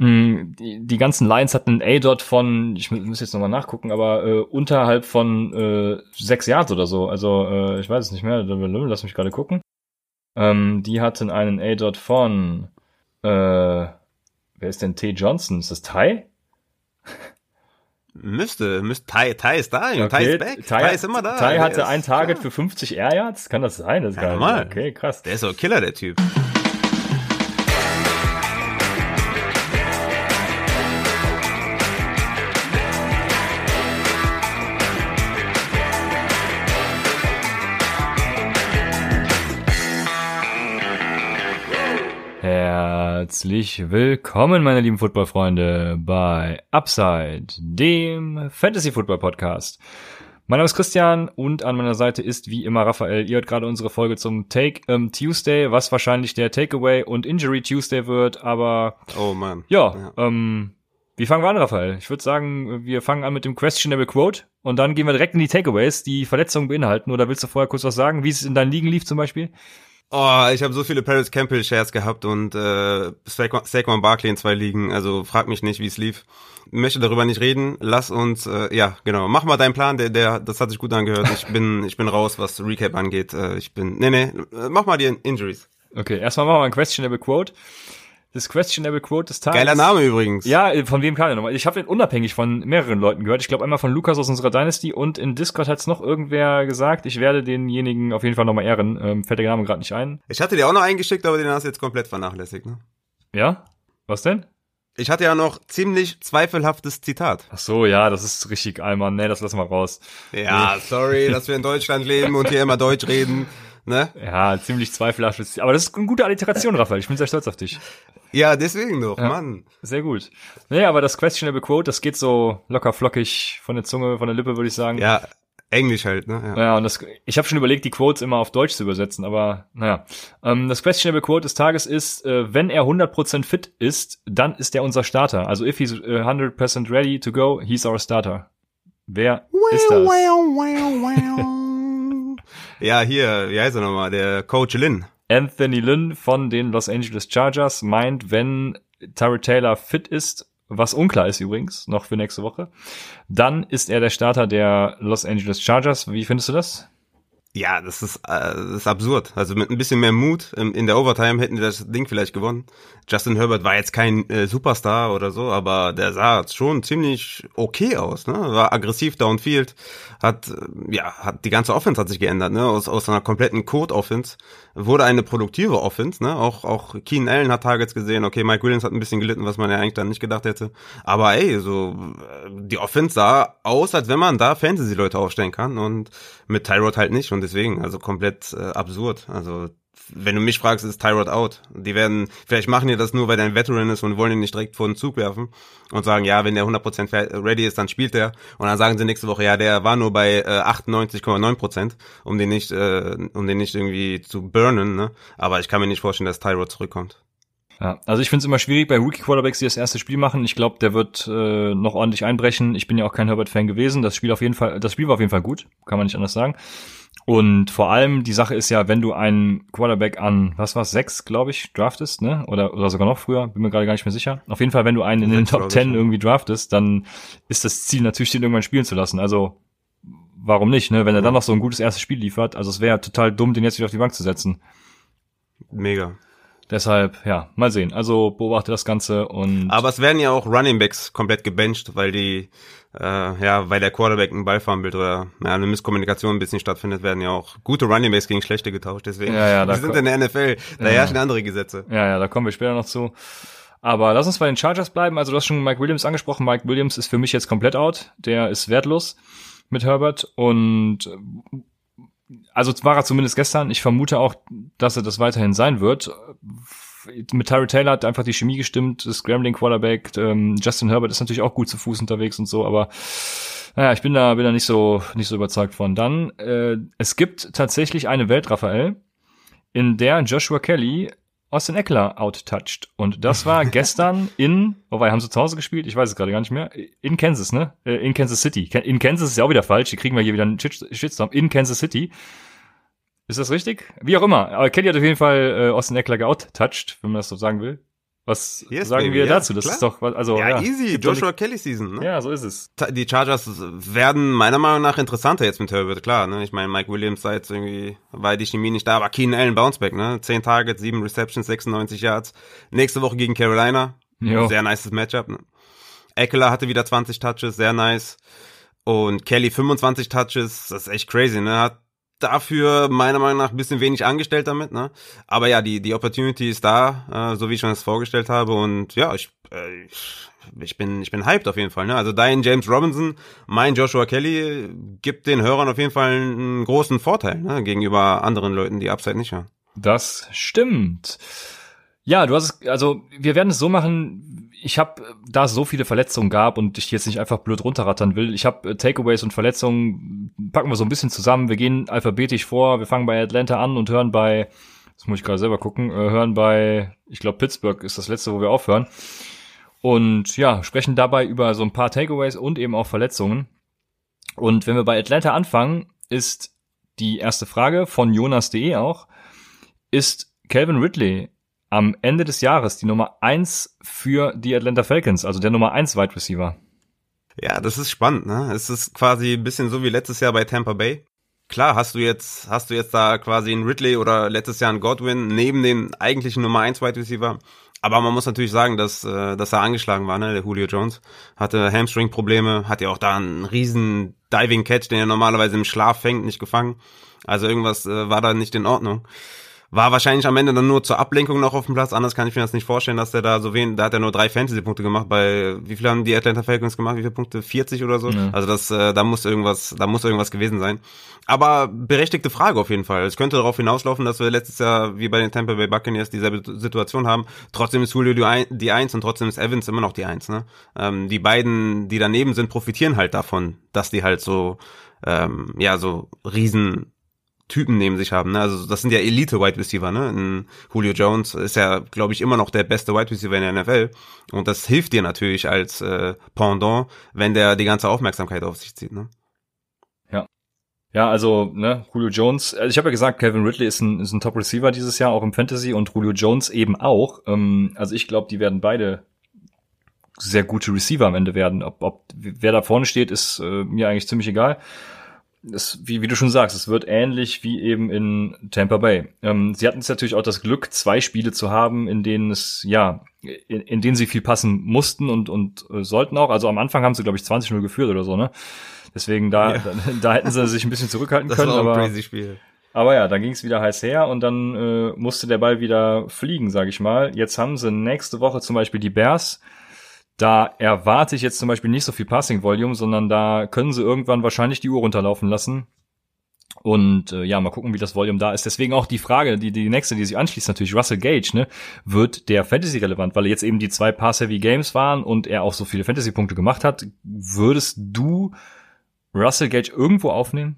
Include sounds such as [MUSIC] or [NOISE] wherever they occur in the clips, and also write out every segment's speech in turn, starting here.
mh, die, die ganzen Lines hatten einen A-Dot von, ich muss jetzt nochmal nachgucken, aber äh, unterhalb von äh, sechs Yards oder so. Also äh, ich weiß es nicht mehr, lass mich gerade gucken. Ähm, die hatten einen A-Dot von äh, wer ist denn T. Johnson? Ist das Ty? [LAUGHS] Müsste, müsste, Ty, Ty ist da, okay. Ty ist back, Ty, Ty ist immer da. Ty hatte ein Target klar. für 50 Air Yards, kann das sein? Das ist ja, normal. Okay, krass. Der ist so Killer, der Typ. Herzlich willkommen, meine lieben Footballfreunde, bei Upside, dem Fantasy Football Podcast. Mein Name ist Christian und an meiner Seite ist wie immer Raphael. Ihr hört gerade unsere Folge zum Take um, Tuesday, was wahrscheinlich der Takeaway und Injury Tuesday wird, aber oh man, ja, ja. Ähm, wie fangen wir an, Raphael? Ich würde sagen, wir fangen an mit dem Questionable Quote und dann gehen wir direkt in die Takeaways, die Verletzungen beinhalten. Oder willst du vorher kurz was sagen, wie es in deinen Ligen lief zum Beispiel? Oh, ich habe so viele Paris Campbell Shares gehabt und äh, Saquon, Barkley in zwei Ligen. Also frag mich nicht, wie es lief. Möchte darüber nicht reden. Lass uns, äh, ja, genau. Mach mal deinen Plan. Der, der, das hat sich gut angehört. Ich bin, ich bin raus, was Recap angeht. Äh, ich bin, nee, nee. Mach mal die Injuries. Okay, erstmal machen wir ein questionable Quote das Questionable Quote des Tages. Geiler Name übrigens. Ja, von wem kam der nochmal? Ich habe den unabhängig von mehreren Leuten gehört. Ich glaube einmal von Lukas aus unserer Dynasty und in Discord hat's noch irgendwer gesagt. Ich werde denjenigen auf jeden Fall nochmal ehren. Ähm, fällt der Name gerade nicht ein. Ich hatte dir auch noch eingeschickt, aber den hast du jetzt komplett vernachlässigt, ne? Ja? Was denn? Ich hatte ja noch ziemlich zweifelhaftes Zitat. Ach so, ja, das ist richtig, Alman. Nee, das lassen wir raus. Ja, nee. sorry, dass wir in Deutschland leben und hier immer Deutsch reden. [LAUGHS] Ne? Ja, ziemlich zweifelhaftes. Aber das ist eine gute Alliteration, Raphael. Ich bin sehr stolz auf dich. Ja, deswegen doch, ja, Mann. Sehr gut. Naja, aber das Questionable Quote, das geht so locker flockig von der Zunge, von der Lippe, würde ich sagen. Ja, Englisch halt, ne? Ja, ja und das, ich habe schon überlegt, die Quotes immer auf Deutsch zu übersetzen, aber naja. Ähm, das Questionable Quote des Tages ist, äh, wenn er 100% fit ist, dann ist er unser Starter. Also if he's 100% äh, ready to go, he's our starter. Wer ist das? Ja, hier, wie heißt er nochmal? Der Coach Lin. Anthony Lynn von den Los Angeles Chargers meint, wenn Tyrod Taylor fit ist, was unklar ist übrigens, noch für nächste Woche, dann ist er der Starter der Los Angeles Chargers. Wie findest du das? Ja, das ist, äh, das ist absurd. Also mit ein bisschen mehr Mut in, in der Overtime hätten die das Ding vielleicht gewonnen. Justin Herbert war jetzt kein äh, Superstar oder so, aber der sah schon ziemlich okay aus. Ne? War aggressiv downfield, hat äh, ja hat die ganze Offense hat sich geändert. Ne? Aus, aus einer kompletten Code-Offense wurde eine produktive Offense. Ne? Auch auch Keenan Allen hat Targets gesehen. Okay, Mike Williams hat ein bisschen gelitten, was man ja eigentlich dann nicht gedacht hätte. Aber ey, so äh, die Offense sah aus, als wenn man da Fantasy-Leute aufstellen kann und mit Tyrod halt nicht. Und und deswegen, also komplett äh, absurd. Also wenn du mich fragst, ist Tyrod out. Die werden, vielleicht machen die das nur, weil der ein Veteran ist und wollen ihn nicht direkt vor den Zug werfen und sagen, ja, wenn der 100% ready ist, dann spielt er. Und dann sagen sie nächste Woche, ja, der war nur bei äh, 98,9%, um den nicht, äh, um den nicht irgendwie zu burnen, ne? Aber ich kann mir nicht vorstellen, dass Tyrod zurückkommt. Ja, also ich finde es immer schwierig bei Rookie Quarterbacks, die das erste Spiel machen. Ich glaube, der wird äh, noch ordentlich einbrechen. Ich bin ja auch kein Herbert-Fan gewesen. Das Spiel auf jeden Fall, das Spiel war auf jeden Fall gut, kann man nicht anders sagen. Und vor allem, die Sache ist ja, wenn du einen Quarterback an, was war's, sechs, glaube ich, draftest, ne? Oder, oder sogar noch früher, bin mir gerade gar nicht mehr sicher. Auf jeden Fall, wenn du einen in den Top Ten irgendwie draftest, dann ist das Ziel natürlich, den irgendwann spielen zu lassen. Also, warum nicht, ne? Wenn er dann noch so ein gutes erstes Spiel liefert, also es wäre total dumm, den jetzt wieder auf die Bank zu setzen. Mega. Deshalb, ja, mal sehen. Also beobachte das Ganze und. Aber es werden ja auch Running Backs komplett gebencht, weil die äh, ja, weil der Quarterback ein Ball fahren will oder ja, eine Misskommunikation ein bisschen stattfindet, werden ja auch gute Running Backs gegen schlechte getauscht. Deswegen, ja, ja, wir sind in der NFL, da ja. herrschen andere Gesetze. Ja, ja, da kommen wir später noch zu. Aber lass uns bei den Chargers bleiben. Also du hast schon Mike Williams angesprochen. Mike Williams ist für mich jetzt komplett out. Der ist wertlos mit Herbert und also war er zumindest gestern. Ich vermute auch, dass er das weiterhin sein wird mit Tyree Taylor hat einfach die Chemie gestimmt, das Scrambling Quarterback, ähm, Justin Herbert ist natürlich auch gut zu Fuß unterwegs und so, aber naja, ich bin da, bin da nicht so, nicht so überzeugt von. Dann, äh, es gibt tatsächlich eine Welt, Raphael, in der Joshua Kelly Austin Eckler outtouched. Und das war [LAUGHS] gestern in, wobei, haben sie zu Hause gespielt? Ich weiß es gerade gar nicht mehr. In Kansas, ne? Äh, in Kansas City. In Kansas ist ja auch wieder falsch. Die kriegen wir hier wieder einen Shitstorm. In Kansas City. Ist das richtig? Wie auch immer. Aber Kelly hat auf jeden Fall äh, Austin Eckler geouttouched, wenn man das so sagen will. Was Yes, sagen baby, wir ja, dazu? Das klar. ist doch, also Ja, ja, easy. Joshua Kelly Season, ne? Ja, so ist es. Die Chargers werden meiner Meinung nach interessanter jetzt mit Herbert, klar, ne? Ich meine, Mike Williams sei jetzt irgendwie, war die Chemie nicht da, aber Keenan Allen Bounceback, ne? 10 Targets, 7 Receptions, 96 Yards. Nächste Woche gegen Carolina. Jo. Sehr nices Matchup, ne? Eckler hatte wieder 20 Touches, sehr nice. Und Kelly 25 Touches, das ist echt crazy, ne? Hat dafür meiner Meinung nach ein bisschen wenig angestellt damit, ne? Aber ja, die, die Opportunity ist da, äh, so wie ich schon das vorgestellt habe. Und ja, ich, äh, ich bin, ich bin hyped auf jeden Fall, ne? Also dein James Robinson, mein Joshua Kelly gibt den Hörern auf jeden Fall einen großen Vorteil, ne? Gegenüber anderen Leuten, die Upside nicht haben. Das stimmt. Ja, du hast es, also wir werden es so machen, ich habe, da es so viele Verletzungen gab und ich jetzt nicht einfach blöd runterrattern will, ich habe Takeaways und Verletzungen, packen wir so ein bisschen zusammen, wir gehen alphabetisch vor, wir fangen bei Atlanta an und hören bei, das muss ich gerade selber gucken, äh, hören bei, ich glaube Pittsburgh ist das letzte, wo wir aufhören. Und ja, sprechen dabei über so ein paar Takeaways und eben auch Verletzungen. Und wenn wir bei Atlanta anfangen, ist die erste Frage von Jonas.de auch, ist Calvin Ridley am Ende des Jahres die Nummer eins für die Atlanta Falcons, also der Nummer eins Wide Receiver. Ja, das ist spannend, ne? Es ist quasi ein bisschen so wie letztes Jahr bei Tampa Bay. Klar, hast du jetzt, hast du jetzt da quasi einen Ridley oder letztes Jahr einen Godwin neben den eigentlichen Nummer 1 Wide Receiver. Aber man muss natürlich sagen, dass, äh, dass er angeschlagen war, ne? Der Julio Jones hatte Hamstring-Probleme, hat ja auch da einen riesen Diving Catch, den er normalerweise im Schlaf fängt, nicht gefangen. Also irgendwas äh, war da nicht in Ordnung. War wahrscheinlich am Ende dann nur zur Ablenkung noch auf dem Platz. Anders kann ich mir das nicht vorstellen, dass der da so wen, da hat er nur drei Fantasy-Punkte gemacht. Bei wie viele haben die Atlanta Falcons gemacht? Wie viele Punkte? 40 oder so? Ja. Also das, äh, da muss irgendwas, da muss irgendwas gewesen sein. Aber berechtigte Frage auf jeden Fall. Es könnte darauf hinauslaufen, dass wir letztes Jahr wie bei den Tampa Bay Buccaneers dieselbe Situation haben. Trotzdem ist Julio die Eins und trotzdem ist Evans immer noch die Eins. Ne? Ähm, die beiden, die daneben sind, profitieren halt davon, dass die halt so, ähm, ja, so riesen Typen neben sich haben. Ne? Also das sind ja Elite-Wide Receiver. Ne? Ein Julio Jones ist ja, glaube ich, immer noch der beste Wide Receiver in der NFL. Und das hilft dir natürlich als äh, Pendant, wenn der die ganze Aufmerksamkeit auf sich zieht. Ne? Ja, also, ne, Julio Jones, also ich habe ja gesagt, Calvin Ridley ist ein, ist ein Top-Receiver dieses Jahr, auch im Fantasy, und Julio Jones eben auch. Ähm, also ich glaube, die werden beide sehr gute Receiver am Ende werden. Ob, ob wer da vorne steht, ist äh, mir eigentlich ziemlich egal. Es, wie, wie du schon sagst, es wird ähnlich wie eben in Tampa Bay. Ähm, sie hatten jetzt natürlich auch das Glück, zwei Spiele zu haben, in denen es, ja, in, in denen sie viel passen mussten und, und äh, sollten auch. Also am Anfang haben sie, glaube ich, 20-0 geführt oder so, ne? Deswegen da, Ja. da, da hätten sie sich ein bisschen zurückhalten Das können. war aber, ein crazy Spiel. aber ja, dann ging es wieder heiß her und dann äh, musste der Ball wieder fliegen, sage ich mal. Jetzt haben sie nächste Woche zum Beispiel die Bears. Da erwarte ich jetzt zum Beispiel nicht so viel Passing Volume, sondern da können sie irgendwann wahrscheinlich die Uhr runterlaufen lassen. Und äh, ja, mal gucken, wie das Volume da ist. Deswegen auch die Frage, die, die nächste, die sich anschließt, natürlich Russell Gage, ne? Wird der Fantasy relevant, weil jetzt eben die zwei Pass-Heavy Games waren und er auch so viele Fantasy-Punkte gemacht hat. Würdest du Russell Gage irgendwo aufnehmen?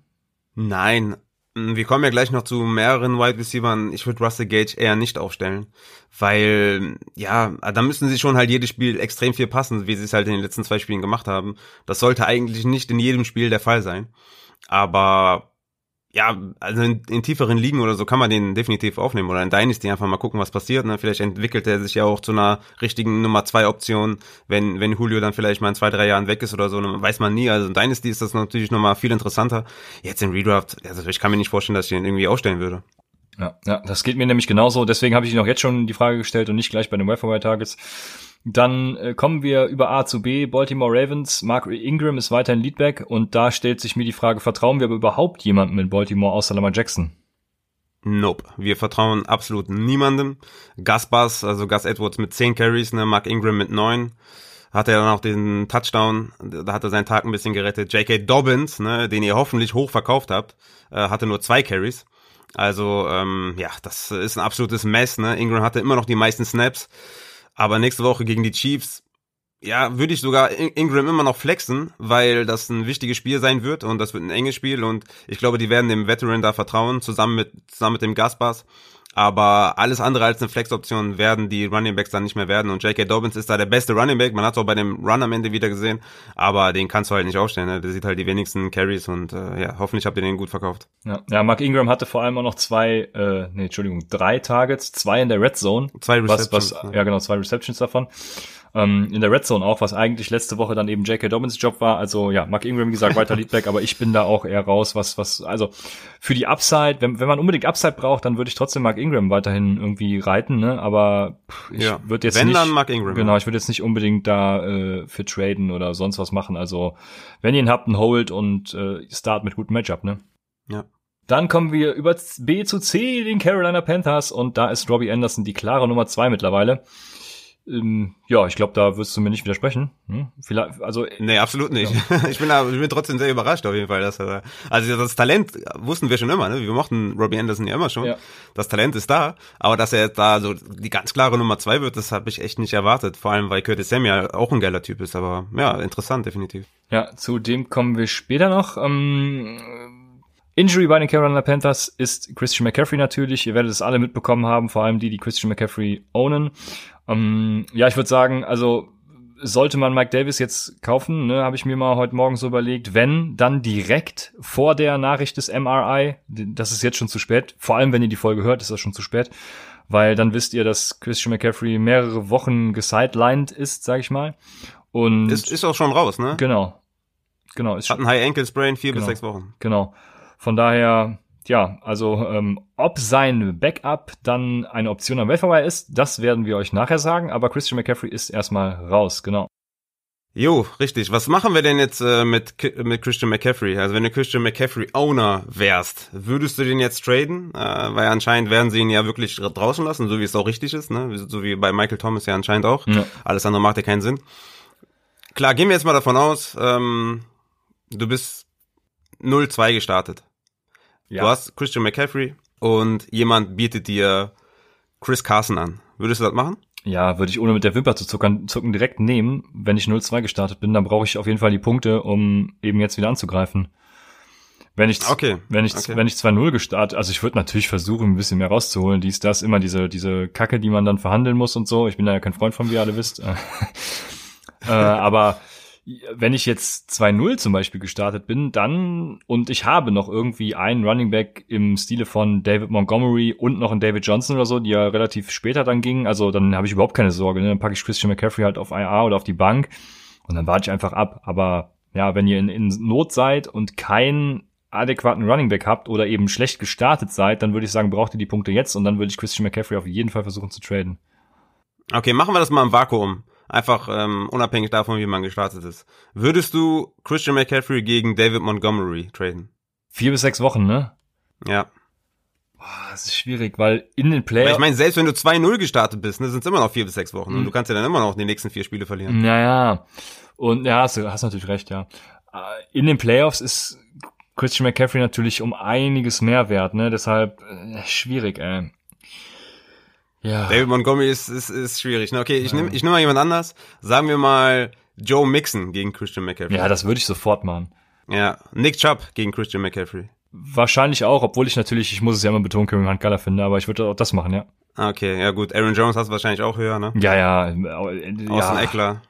Nein. Mm, Wir kommen ja gleich noch zu mehreren Wide Receivern. Ich würde Russell Gage eher nicht aufstellen, weil ja, da müssen sie schon halt jedes Spiel extrem viel passen, wie sie es halt in den letzten zwei Spielen gemacht haben. Das sollte eigentlich nicht in jedem Spiel der Fall sein. Aber ja, also in, in tieferen Ligen oder so kann man den definitiv aufnehmen oder in Dynasty einfach mal gucken, was passiert. Ne? Vielleicht entwickelt er sich ja auch zu einer richtigen Nummer zwei Option, wenn wenn Julio dann vielleicht mal in zwei drei Jahren weg ist oder so, weiß man nie. Also in Dynasty ist das natürlich nochmal viel interessanter. Jetzt in Redraft, also ich kann mir nicht vorstellen, dass ich den irgendwie aufstellen würde. Ja, ja, das geht mir nämlich genauso. Deswegen habe ich Ihnen auch jetzt schon die Frage gestellt und nicht gleich bei den Wire Targets. Dann äh, kommen wir über A zu B. Baltimore Ravens. Mark Ingram ist weiterhin Leadback und da stellt sich mir die Frage, vertrauen wir aber überhaupt jemandem in Baltimore außer Lamar Jackson? Nope. Wir vertrauen absolut niemandem. Gus Bus, also Gus Edwards mit 10 Carries, ne, Mark Ingram mit 9. Hat er dann auch den Touchdown, da hat er seinen Tag ein bisschen gerettet. J.K. Dobbins, ne, den ihr hoffentlich hoch verkauft habt, äh, hatte nur zwei Carries. Also, ähm, ja, das ist ein absolutes Mess, ne. Ingram hatte immer noch die meisten Snaps. Aber nächste Woche gegen die Chiefs, ja, würde ich sogar In- Ingram immer noch flexen, weil das ein wichtiges Spiel sein wird und das wird ein enges Spiel und ich glaube, die werden dem Veteran da vertrauen, zusammen mit, zusammen mit dem Gaspars. Aber alles andere als eine Flex-Option werden die Running Backs dann nicht mehr werden. Und J.K. Dobbins ist da der beste Running Back. Man hat es auch bei dem Run am Ende wieder gesehen, aber den kannst du halt nicht aufstellen. Ne? Der sieht halt die wenigsten Carries und äh, ja, hoffentlich habt ihr den gut verkauft. Ja, ja, Mark Ingram hatte vor allem auch noch zwei, äh, nee, Entschuldigung, drei Targets, zwei in der Red Zone. Zwei Receptions. Was, was, ja, genau, zwei Receptions davon ähm, in der Red Zone auch, was eigentlich letzte Woche dann eben J.K. Dobbins Job war. Also ja, Mark Ingram, wie gesagt, weiter Leadback, aber ich bin da auch eher raus, was, was, also für die Upside, wenn, wenn man unbedingt Upside braucht, dann würde ich trotzdem Mark Ingram weiterhin irgendwie reiten, ne? Aber ich ja. würde jetzt wenn, nicht. Dann Mark Ingram. Genau, ich würde jetzt nicht unbedingt da äh, für traden oder sonst was machen. Also wenn ihr ihn habt, ein Hold und äh, Start mit gutem Matchup, ne? Ja. Dann kommen wir über B zu C, den Carolina Panthers, und da ist Robbie Anderson die klare Nummer zwei mittlerweile. Ähm, ja, ich glaube, da wirst du mir nicht widersprechen. Hm? Vielleicht, also nee, absolut nicht. Ja. [LAUGHS] ich bin da, ich bin trotzdem sehr überrascht auf jeden Fall, dass er, also das Talent wussten wir schon immer, ne? Wir mochten Robbie Anderson ja immer schon. Ja. Das Talent ist da, aber dass er jetzt da so die ganz klare Nummer zwei wird, das habe ich echt nicht erwartet. Vor allem, weil Curtis Samuel auch ein geiler Typ ist. Aber ja, interessant definitiv. Ja, zu dem kommen wir später noch. Ähm, Injury bei den Carolina Panthers ist Christian McCaffrey natürlich. Ihr werdet es alle mitbekommen haben, vor allem die, die Christian McCaffrey ownen. Ähm, ja, ich würde sagen, also sollte man Mike Davis jetzt kaufen, ne, habe ich mir mal heute Morgen so überlegt, wenn, dann direkt vor der Nachricht des MRI, das ist jetzt schon zu spät, vor allem wenn ihr die Folge hört, ist das schon zu spät, weil dann wisst ihr, dass Christian McCaffrey mehrere Wochen gesidelined ist, sag ich mal. Und ist, ist auch schon raus, ne? Genau. Genau, ist Hat ein High Ankle Sprain, vier genau, bis sechs Wochen. Genau. Von daher, ja, also ähm, ob sein Backup dann eine Option am Weltverbei ist, das werden wir euch nachher sagen, aber Christian McCaffrey ist erstmal raus, genau. Jo, richtig. Was machen wir denn jetzt äh, mit, mit Christian McCaffrey? Also wenn du Christian McCaffrey Owner wärst, würdest du den jetzt traden? Äh, weil anscheinend werden sie ihn ja wirklich draußen lassen, so wie es auch richtig ist, ne? So wie bei Michael Thomas ja anscheinend auch. Ja. Alles andere macht ja keinen Sinn. Klar, gehen wir jetzt mal davon aus, ähm, du bist 0-2 gestartet. Ja. Du hast Christian McCaffrey und jemand bietet dir Chris Carson an. Würdest du das machen? Ja, würde ich ohne mit der Wimper zu zuckern, zucken direkt nehmen. Wenn ich 0-2 gestartet bin, dann brauche ich auf jeden Fall die Punkte, um eben jetzt wieder anzugreifen. Wenn ich, okay. wenn ich, okay. wenn ich 2-0 gestartet, also ich würde natürlich versuchen, ein bisschen mehr rauszuholen. Dies, das, immer diese, diese Kacke, die man dann verhandeln muss und so. Ich bin da ja kein Freund von, wie ihr alle wisst. [LAUGHS] äh, aber wenn ich jetzt 2-0 zum Beispiel gestartet bin, dann und ich habe noch irgendwie einen Running Back im Stile von David Montgomery und noch einen David Johnson oder so, die ja relativ später dann gingen, also dann habe ich überhaupt keine Sorge. Ne? Dann packe ich Christian McCaffrey halt auf IA oder auf die Bank und dann warte ich einfach ab. Aber ja, wenn ihr in, in Not seid und keinen adäquaten Running Back habt oder eben schlecht gestartet seid, dann würde ich sagen, braucht ihr die Punkte jetzt und dann würde ich Christian McCaffrey auf jeden Fall versuchen zu traden. Okay, machen wir das mal im Vakuum. Einfach ähm, unabhängig davon, wie man gestartet ist. Würdest du Christian McCaffrey gegen David Montgomery traden? Vier bis sechs Wochen, ne? Ja. Boah, das ist schwierig, weil in den Playoffs. Ich meine, selbst wenn du 2-0 gestartet bist, ne, sind es immer noch vier bis sechs Wochen. Mhm. Und du kannst ja dann immer noch die nächsten vier Spiele verlieren. Naja. Und ja, hast du hast natürlich recht, ja. Äh, in den Playoffs ist Christian McCaffrey natürlich um einiges mehr wert, ne? Deshalb äh, schwierig, ey. Ja. David Montgomery ist, ist, ist schwierig. Ne? Okay, ich ja. nehme ich nehm mal jemand anders. Sagen wir mal Joe Mixon gegen Christian McCaffrey. Ja, das würde ich sofort machen. Ja, Nick Chubb gegen Christian McCaffrey. Wahrscheinlich auch, obwohl ich natürlich, ich muss es ja immer betonen, Kevin Hunt geiler finde, aber ich würde auch das machen, ja. Okay, ja gut. Aaron Jones hast du wahrscheinlich auch höher, ne? Ja, ja. Äh, ja. Austin Eckler.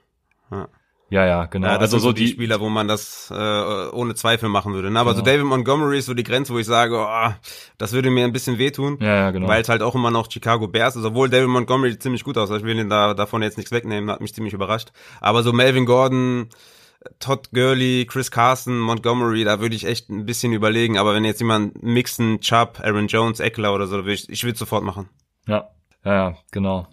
Ja. Ja, ja, genau. Ja, also so die, die Spieler, wo man das äh, ohne Zweifel machen würde. Ne? Aber genau. so David Montgomery ist so die Grenze, wo ich sage, oh, das würde mir ein bisschen wehtun. Ja, ja, genau. Weil es halt auch immer noch Chicago Bears ist, obwohl David Montgomery ziemlich gut aussah. Ich will ihn da davon jetzt nichts wegnehmen, hat mich ziemlich überrascht. Aber so Melvin Gordon, Todd Gurley, Chris Carson, Montgomery, da würde ich echt ein bisschen überlegen. Aber wenn jetzt jemand mixen, Chubb, Aaron Jones, Eckler oder so, ich, ich würde sofort machen. Ja, ja, ja, genau.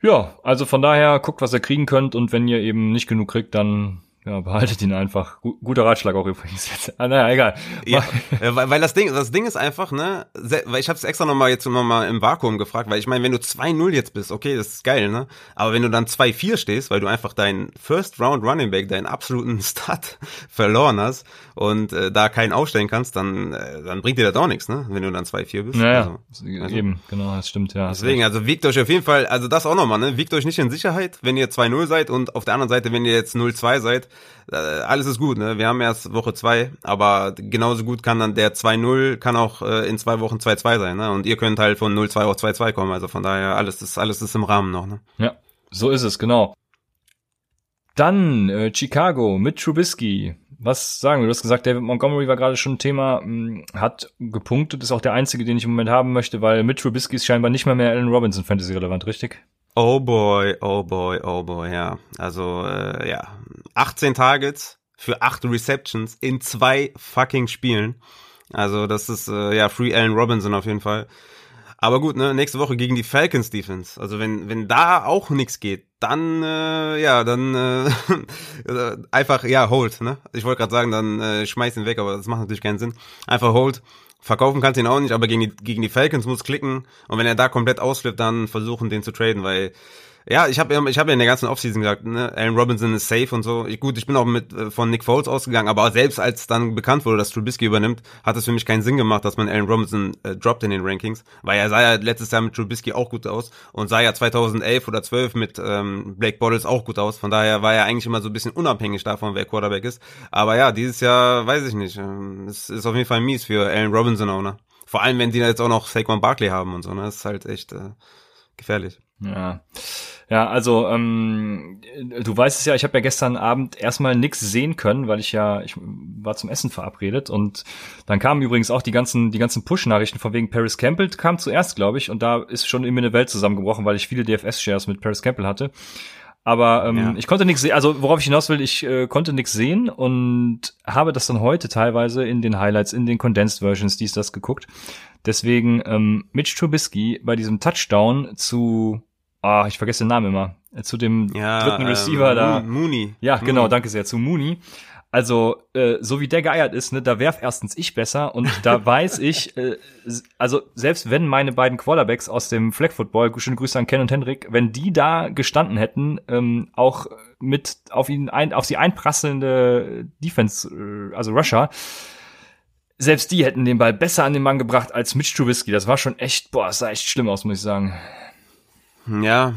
Ja, also von daher guckt, was ihr kriegen könnt und wenn ihr eben nicht genug kriegt, dann ja, behaltet ihn einfach. Guter Ratschlag auch übrigens jetzt. Ah, naja, egal. Ja, weil, weil das Ding, das Ding ist einfach, ne, weil ich habe es extra nochmal jetzt nochmal im Vakuum gefragt, weil ich meine, wenn du 2-0 jetzt bist, okay, das ist geil, ne? Aber wenn du dann 2-4 stehst, weil du einfach deinen First Round Running Back, deinen absoluten [LAUGHS] Stud verloren hast und äh, da keinen aufstellen kannst, dann, äh, dann bringt dir das auch nichts, ne? Wenn du dann 2-4 bist. Naja, also, also, eben, genau, das stimmt, ja. Deswegen, also wiegt euch auf jeden Fall, also das auch nochmal, ne? Wiegt euch nicht in Sicherheit, wenn ihr 2-0 seid und auf der anderen Seite, wenn ihr jetzt 0-2 seid, äh, alles ist gut, ne? Wir haben erst Woche zwei, aber genauso gut kann dann der 2-0, kann auch äh, in zwei Wochen 2-2 sein, ne? Und ihr könnt halt von 0-2 auf 2-2 kommen, also von daher, alles ist, alles ist im Rahmen noch, ne? Ja, so ist es, genau. Dann äh, Chicago mit Trubisky. Was sagen wir? Du hast gesagt, David Montgomery war gerade schon ein Thema, mh, hm, hat gepunktet, ist auch der einzige, den ich im Moment haben möchte, weil mit Trubisky ist scheinbar nicht mal mehr Allen Robinson Fantasy relevant, richtig? Oh boy, oh boy, oh boy, ja. Also, äh, ja. 18 Targets für 8 Receptions in zwei fucking Spielen. Also, das ist, äh, ja, Free Allen Robinson auf jeden Fall. Aber gut, ne, nächste Woche gegen die Falcons Defense. Also wenn wenn da auch nichts geht, dann äh, ja, dann äh, [LAUGHS] einfach ja, hold, ne? Ich wollte gerade sagen, dann äh, schmeiß ihn weg, aber das macht natürlich keinen Sinn. Einfach hold. Verkaufen kannst du ihn auch nicht, aber gegen die, gegen die Falcons muss klicken. Und wenn er da komplett ausflippt, dann versuchen, den zu traden, weil ja, ich habe ich hab ja in der ganzen Offseason gesagt, ne, Allen Robinson ist safe und so. Ich, gut, ich bin auch mit äh, von Nick Foles ausgegangen, aber selbst als dann bekannt wurde, dass Trubisky übernimmt, hat es für mich keinen Sinn gemacht, dass man Allen Robinson äh, droppt in den Rankings, weil er sah ja letztes Jahr mit Trubisky auch gut aus und sah ja 2011 oder 12 mit ähm, Blake Bottles auch gut aus. Von daher war er eigentlich immer so ein bisschen unabhängig davon, wer Quarterback ist. Aber ja, dieses Jahr weiß ich nicht. Ähm, es ist auf jeden Fall mies für Allen Robinson auch, ne? Vor allem, wenn die jetzt auch noch Saquon Barkley haben und so, ne? Das ist halt echt äh, gefährlich. Ja. Ja, also ähm, du weißt es ja, ich habe ja gestern Abend erstmal nix sehen können, weil ich ja, ich war zum Essen verabredet und dann kamen übrigens auch die ganzen, die ganzen Push-Nachrichten von wegen Paris Campbell kam zuerst, glaube ich, und da ist schon immer eine Welt zusammengebrochen, weil ich viele DFS-Shares mit Paris Campbell hatte. Aber ähm, ja. ich konnte nichts sehen, also worauf ich hinaus will, ich äh, konnte nichts sehen und habe das dann heute teilweise in den Highlights, in den Condensed Versions, dies, das geguckt. Deswegen ähm, Mitch Trubisky bei diesem Touchdown zu ah, ich vergesse den Namen immer, äh, zu dem ja, dritten ähm, Receiver ähm, da. Mooney. Ja, Mooney. genau, danke sehr, zu Mooney. Also, äh, so wie der geeiert ist, ne, da werf erstens ich besser und da [LAUGHS] weiß ich, äh, also selbst wenn meine beiden Quarterbacks aus dem Flag Football, schöne Grüße an Ken und Hendrik, wenn die da gestanden hätten, ähm, auch mit auf ihn ein, auf sie einprasselnde Defense, äh, also Rusher, selbst die hätten den Ball besser an den Mann gebracht als Mitch Trubisky. Das war schon echt, boah, das sah echt schlimm aus, muss ich sagen. Ja.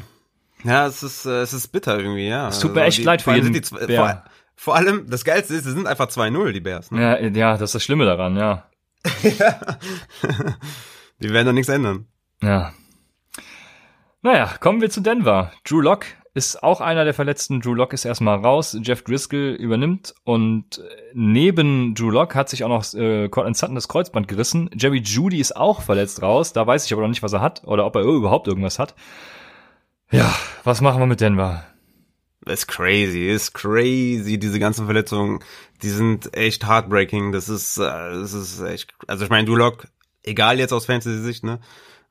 Ja, es ist, äh, es ist bitter irgendwie, ja. Es tut mir also echt die, leid für jeden die, vor, vor, allem, das Geilste ist, sie sind einfach 2-0, die Bears. Ne? Ja, ja, das ist das Schlimme daran, ja. [LAUGHS] die werden doch nichts ändern. Ja. Naja, kommen wir zu Denver. Drew Lock ist auch einer der Verletzten. Drew Lock ist erstmal raus. Jeff Driscoll übernimmt und neben Drew Lock hat sich auch noch äh, Cortland Sutton das Kreuzband gerissen. Jerry Judy ist auch verletzt raus. Da weiß ich aber noch nicht, was er hat oder ob er überhaupt irgendwas hat. Ja, was machen wir mit Denver? Das ist crazy, ist crazy, diese ganzen Verletzungen, die sind echt heartbreaking, das ist, äh, das ist echt, also ich meine, Duloc, egal jetzt aus Fantasy-Sicht, ne,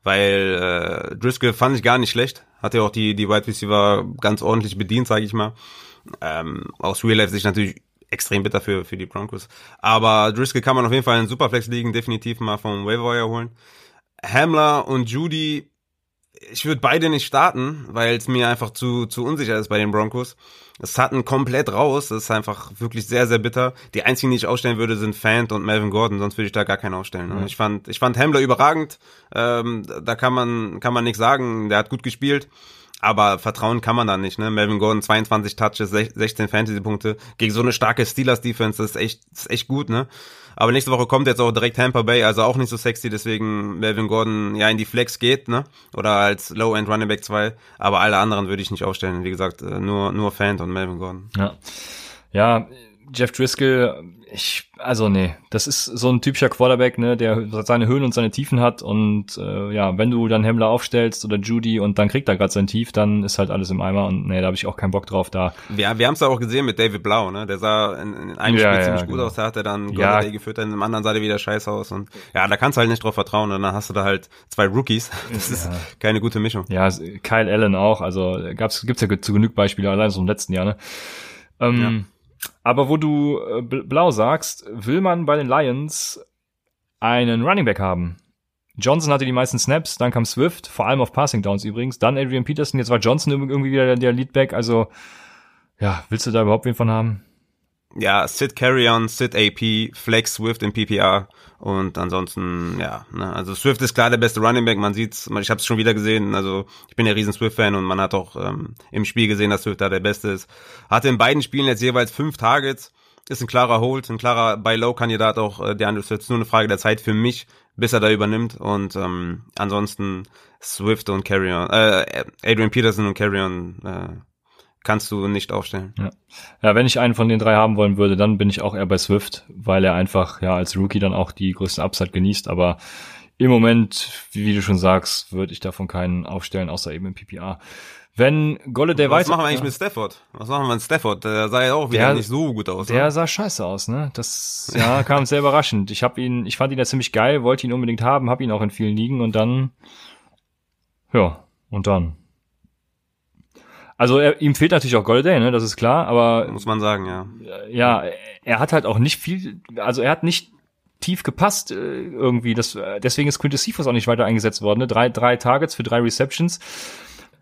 weil äh, Driscoll fand ich gar nicht schlecht, hat ja auch die, die Wide Receiver ganz ordentlich bedient, sage ich mal, ähm, aus Real Life sich natürlich extrem bitter für, für die Broncos, aber Driscoll kann man auf jeden Fall in Superflex liegen, definitiv mal vom Waiver holen. Hamler und Judy ich würde beide nicht starten, weil es mir einfach zu, zu unsicher ist bei den Broncos. Es hatten komplett raus, das ist einfach wirklich sehr, sehr bitter. Die einzigen, die ich ausstellen würde, sind Fant und Melvin Gordon, sonst würde ich da gar keinen ausstellen. Mhm. Ich fand, ich fand Hamler überragend, ähm, da kann man, kann man nichts sagen, der hat gut gespielt. Aber vertrauen kann man da nicht, ne? Melvin Gordon 22 Touches, 16 Fantasy-Punkte gegen so eine starke Steelers-Defense, das ist echt, das ist echt gut, ne? Aber nächste Woche kommt jetzt auch direkt Tampa Bay, also auch nicht so sexy, deswegen Melvin Gordon ja in die Flex geht, ne? Oder als Low-End Running Back 2. Aber alle anderen würde ich nicht aufstellen. Wie gesagt, äh, nur, nur Fan und Melvin Gordon. Ja. Ja, Jeff Driscoll, ich, also nee, das ist so ein typischer Quarterback, ne, der seine Höhen und seine Tiefen hat und äh, ja, wenn du dann Hemmler aufstellst oder Judy und dann kriegt er gerade sein Tief, dann ist halt alles im Eimer und nee, da habe ich auch keinen Bock drauf da. Ja, wir haben es auch gesehen mit David Blau, ne, der sah in, in einem ja, Spiel ja, ziemlich genau. gut aus, da hat er dann ja. Day geführt, in dem anderen sah der wieder scheiße aus und ja, da kannst du halt nicht drauf vertrauen und dann hast du da halt zwei Rookies, [LAUGHS] das ist keine gute Mischung. Ja, Kyle Allen auch, also gab's, gibt's ja zu genug Beispiele, allein so im letzten Jahr, ne. Ähm, aber wo du äh, blau sagst, will man bei den Lions einen Running Back haben. Johnson hatte die meisten Snaps, dann kam Swift, vor allem auf Passing Downs übrigens, dann Adrian Peterson, jetzt war Johnson irgendwie wieder der Leadback, also ja, willst du da überhaupt wen von haben? Ja, Sit Carry-On, Sit AP, Flex Swift in PPR und ansonsten, ja, ne, also Swift ist klar der beste Running Back, man sieht's, ich habe es schon wieder gesehen, also ich bin ja riesen Swift-Fan und man hat auch ähm, im Spiel gesehen, dass Swift da der Beste ist. Hatte in beiden Spielen jetzt jeweils fünf Targets, ist ein klarer Hold, ein klarer Buy-Low-Kandidat auch, äh, der Andrew Swift, nur eine Frage der Zeit für mich, bis er da übernimmt und ähm, ansonsten Swift und Carry-On, äh, Adrian Peterson und Carry-On, äh, kannst du nicht aufstellen. Ja. ja, wenn ich einen von den drei haben wollen würde, dann bin ich auch eher bei Swift, weil er einfach ja als Rookie dann auch die größten Upside genießt. Aber im Moment, wie, du schon sagst, würde ich davon keinen aufstellen, außer eben im PPA. Wenn Golladay Was weiter... Was machen wir eigentlich ja. mit Stafford? Was machen wir mit Stafford? Der sah ja auch wieder der, nicht so gut aus. Der ne? sah scheiße aus, ne? Das [LAUGHS] ja, kam sehr überraschend. Ich habe ihn, ich fand ihn ja ziemlich geil, wollte ihn unbedingt haben, habe ihn auch in vielen Ligen und dann, ja, und dann also er, ihm fehlt natürlich auch Golday, ne, das ist klar, aber muss man sagen, ja. Ja, er hat halt auch nicht viel, also er hat nicht tief gepasst äh, irgendwie. Das, deswegen ist Quintus Cephas auch nicht weiter eingesetzt worden. Ne? Drei, drei Targets für drei Receptions.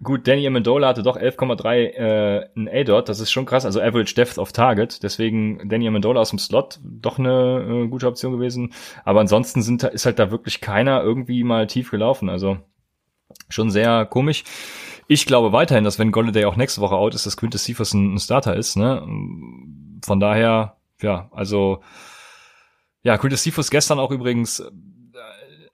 Gut, Danny Amendola hatte doch 11,3 äh, ein A-Dot, das ist schon krass, also Average Depth of Target, deswegen Danny Amendola aus dem Slot doch eine äh, gute Option gewesen, aber ansonsten sind, ist halt da wirklich keiner irgendwie mal tief gelaufen, also schon sehr komisch. Ich glaube weiterhin, dass wenn Golladay auch nächste Woche out ist, dass Quintus Cephas ein, ein Starter ist. Ne? Von daher, ja, also ja, Quintus Cephas gestern auch übrigens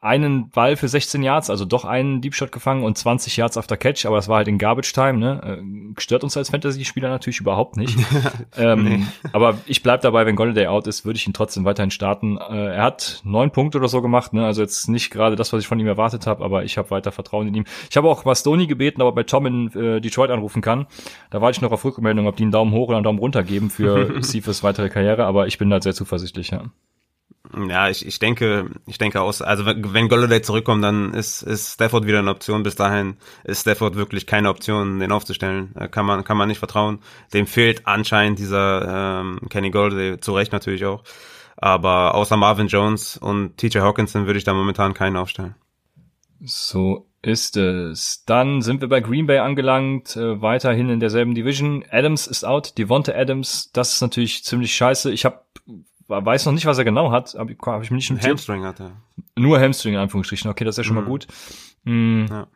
einen Ball für 16 Yards, also doch einen Deep Shot gefangen und 20 Yards after Catch, aber das war halt in Garbage Time, ne? Äh, stört uns als Fantasy-Spieler natürlich überhaupt nicht. [LAUGHS] ähm, nee. Aber ich bleib dabei, wenn Golladay out ist, würde ich ihn trotzdem weiterhin starten. Äh, er hat neun Punkte oder so gemacht, ne? Also jetzt nicht gerade das, was ich von ihm erwartet habe, aber ich habe weiter Vertrauen in ihm. Ich habe auch Bastoni gebeten, ob er bei Tom in äh, Detroit anrufen kann. Da warte ich noch auf Rückmeldung, ob die einen Daumen hoch oder einen Daumen runter geben für [LAUGHS] Cephas weitere Karriere, aber ich bin da sehr zuversichtlich, ja. Ja, ich, ich denke, ich denke aus, also wenn Golladay zurückkommt, dann ist, ist Stafford wieder eine Option. Bis dahin ist Stafford wirklich keine Option, den aufzustellen. Kann man, kann man nicht vertrauen. Dem fehlt anscheinend dieser ähm, Kenny Golladay, zu Recht natürlich auch. Aber außer Marvin Jones und TJ Hawkinson würde ich da momentan keinen aufstellen. So ist es. Dann sind wir bei Green Bay angelangt, äh, weiterhin in derselben Division. Adams ist out, Devonta Adams, das ist natürlich ziemlich scheiße. Ich habe weiß noch nicht, was er genau hat, aber hab ich mir nicht notiert. Hamstring hat er. Nur Hamstring in Anführungsstrichen. Okay, das ist ja schon mhm. mal gut. Mhm. Ja.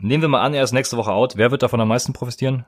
Nehmen wir mal an, er ist nächste Woche out. Wer wird davon am meisten profitieren?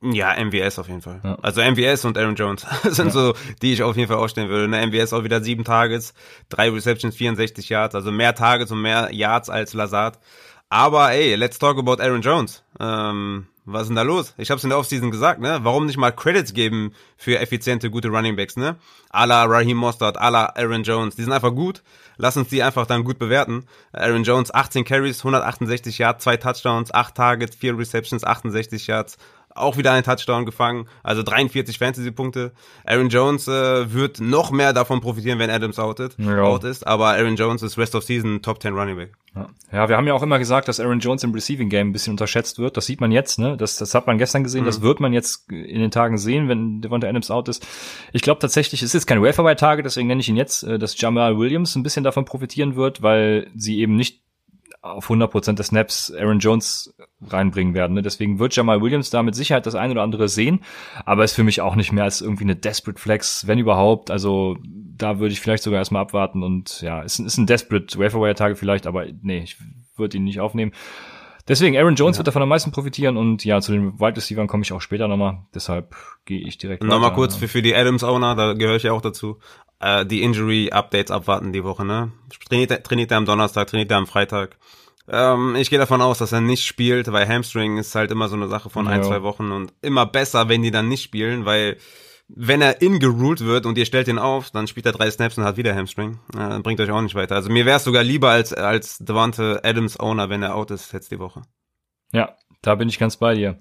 Ja, MVS auf jeden Fall. Ja. Also MVS und Aaron Jones [LAUGHS] sind ja. so, die ich auf jeden Fall ausstellen würde. Ne, MVS auch wieder sieben Targets, drei Receptions, 64 Yards, also mehr Targets und mehr Yards als Lazard. Aber ey, let's talk about Aaron Jones. Ähm, was ist denn da los? Ich hab's in der Offseason gesagt, ne? Warum nicht mal Credits geben für effiziente, gute Runningbacks, ne? A la Raheem Mostert, a la Aaron Jones. Die sind einfach gut. Lass uns die einfach dann gut bewerten. Aaron Jones, 18 Carries, 168 Yards, zwei Touchdowns, 8 Targets, 4 Receptions, 68 Yards auch wieder einen Touchdown gefangen, also 43 Fantasy-Punkte. Aaron Jones äh, wird noch mehr davon profitieren, wenn Adams outet, ja. out ist, aber Aaron Jones ist Rest of Season Top 10 Running Back. Ja. ja, wir haben ja auch immer gesagt, dass Aaron Jones im Receiving Game ein bisschen unterschätzt wird. Das sieht man jetzt, ne? Das, das hat man gestern gesehen, mhm. das wird man jetzt in den Tagen sehen, wenn Devonta Adams out ist. Ich glaube tatsächlich, es ist kein Waferby-Tage, deswegen nenne ich ihn jetzt, äh, dass Jamal Williams ein bisschen davon profitieren wird, weil sie eben nicht auf 100% der Snaps Aaron Jones reinbringen werden. Ne? Deswegen wird Jamal Williams da mit Sicherheit das ein oder andere sehen, aber ist für mich auch nicht mehr als irgendwie eine Desperate Flex, wenn überhaupt. Also da würde ich vielleicht sogar erstmal abwarten und ja, ist, ist ein Desperate Waferwire-Tage vielleicht, aber nee, ich würde ihn nicht aufnehmen. Deswegen, Aaron Jones ja. wird davon am meisten profitieren und ja, zu den Wide Receivers komme ich auch später nochmal. Deshalb gehe ich direkt Nochmal kurz für, für die Adams-Owner, da gehöre ich ja auch dazu. Äh, die Injury-Updates abwarten die Woche, ne? Trainiert, trainiert er am Donnerstag, trainiert er am Freitag. Ähm, ich gehe davon aus, dass er nicht spielt, weil Hamstring ist halt immer so eine Sache von ja. ein, zwei Wochen und immer besser, wenn die dann nicht spielen, weil wenn er ingeruled wird und ihr stellt ihn auf, dann spielt er drei Snaps und hat wieder Hamstring. Dann bringt euch auch nicht weiter. Also mir wäre es sogar lieber als, als Devante Adams Owner, wenn er out ist jetzt die Woche. Ja, da bin ich ganz bei dir.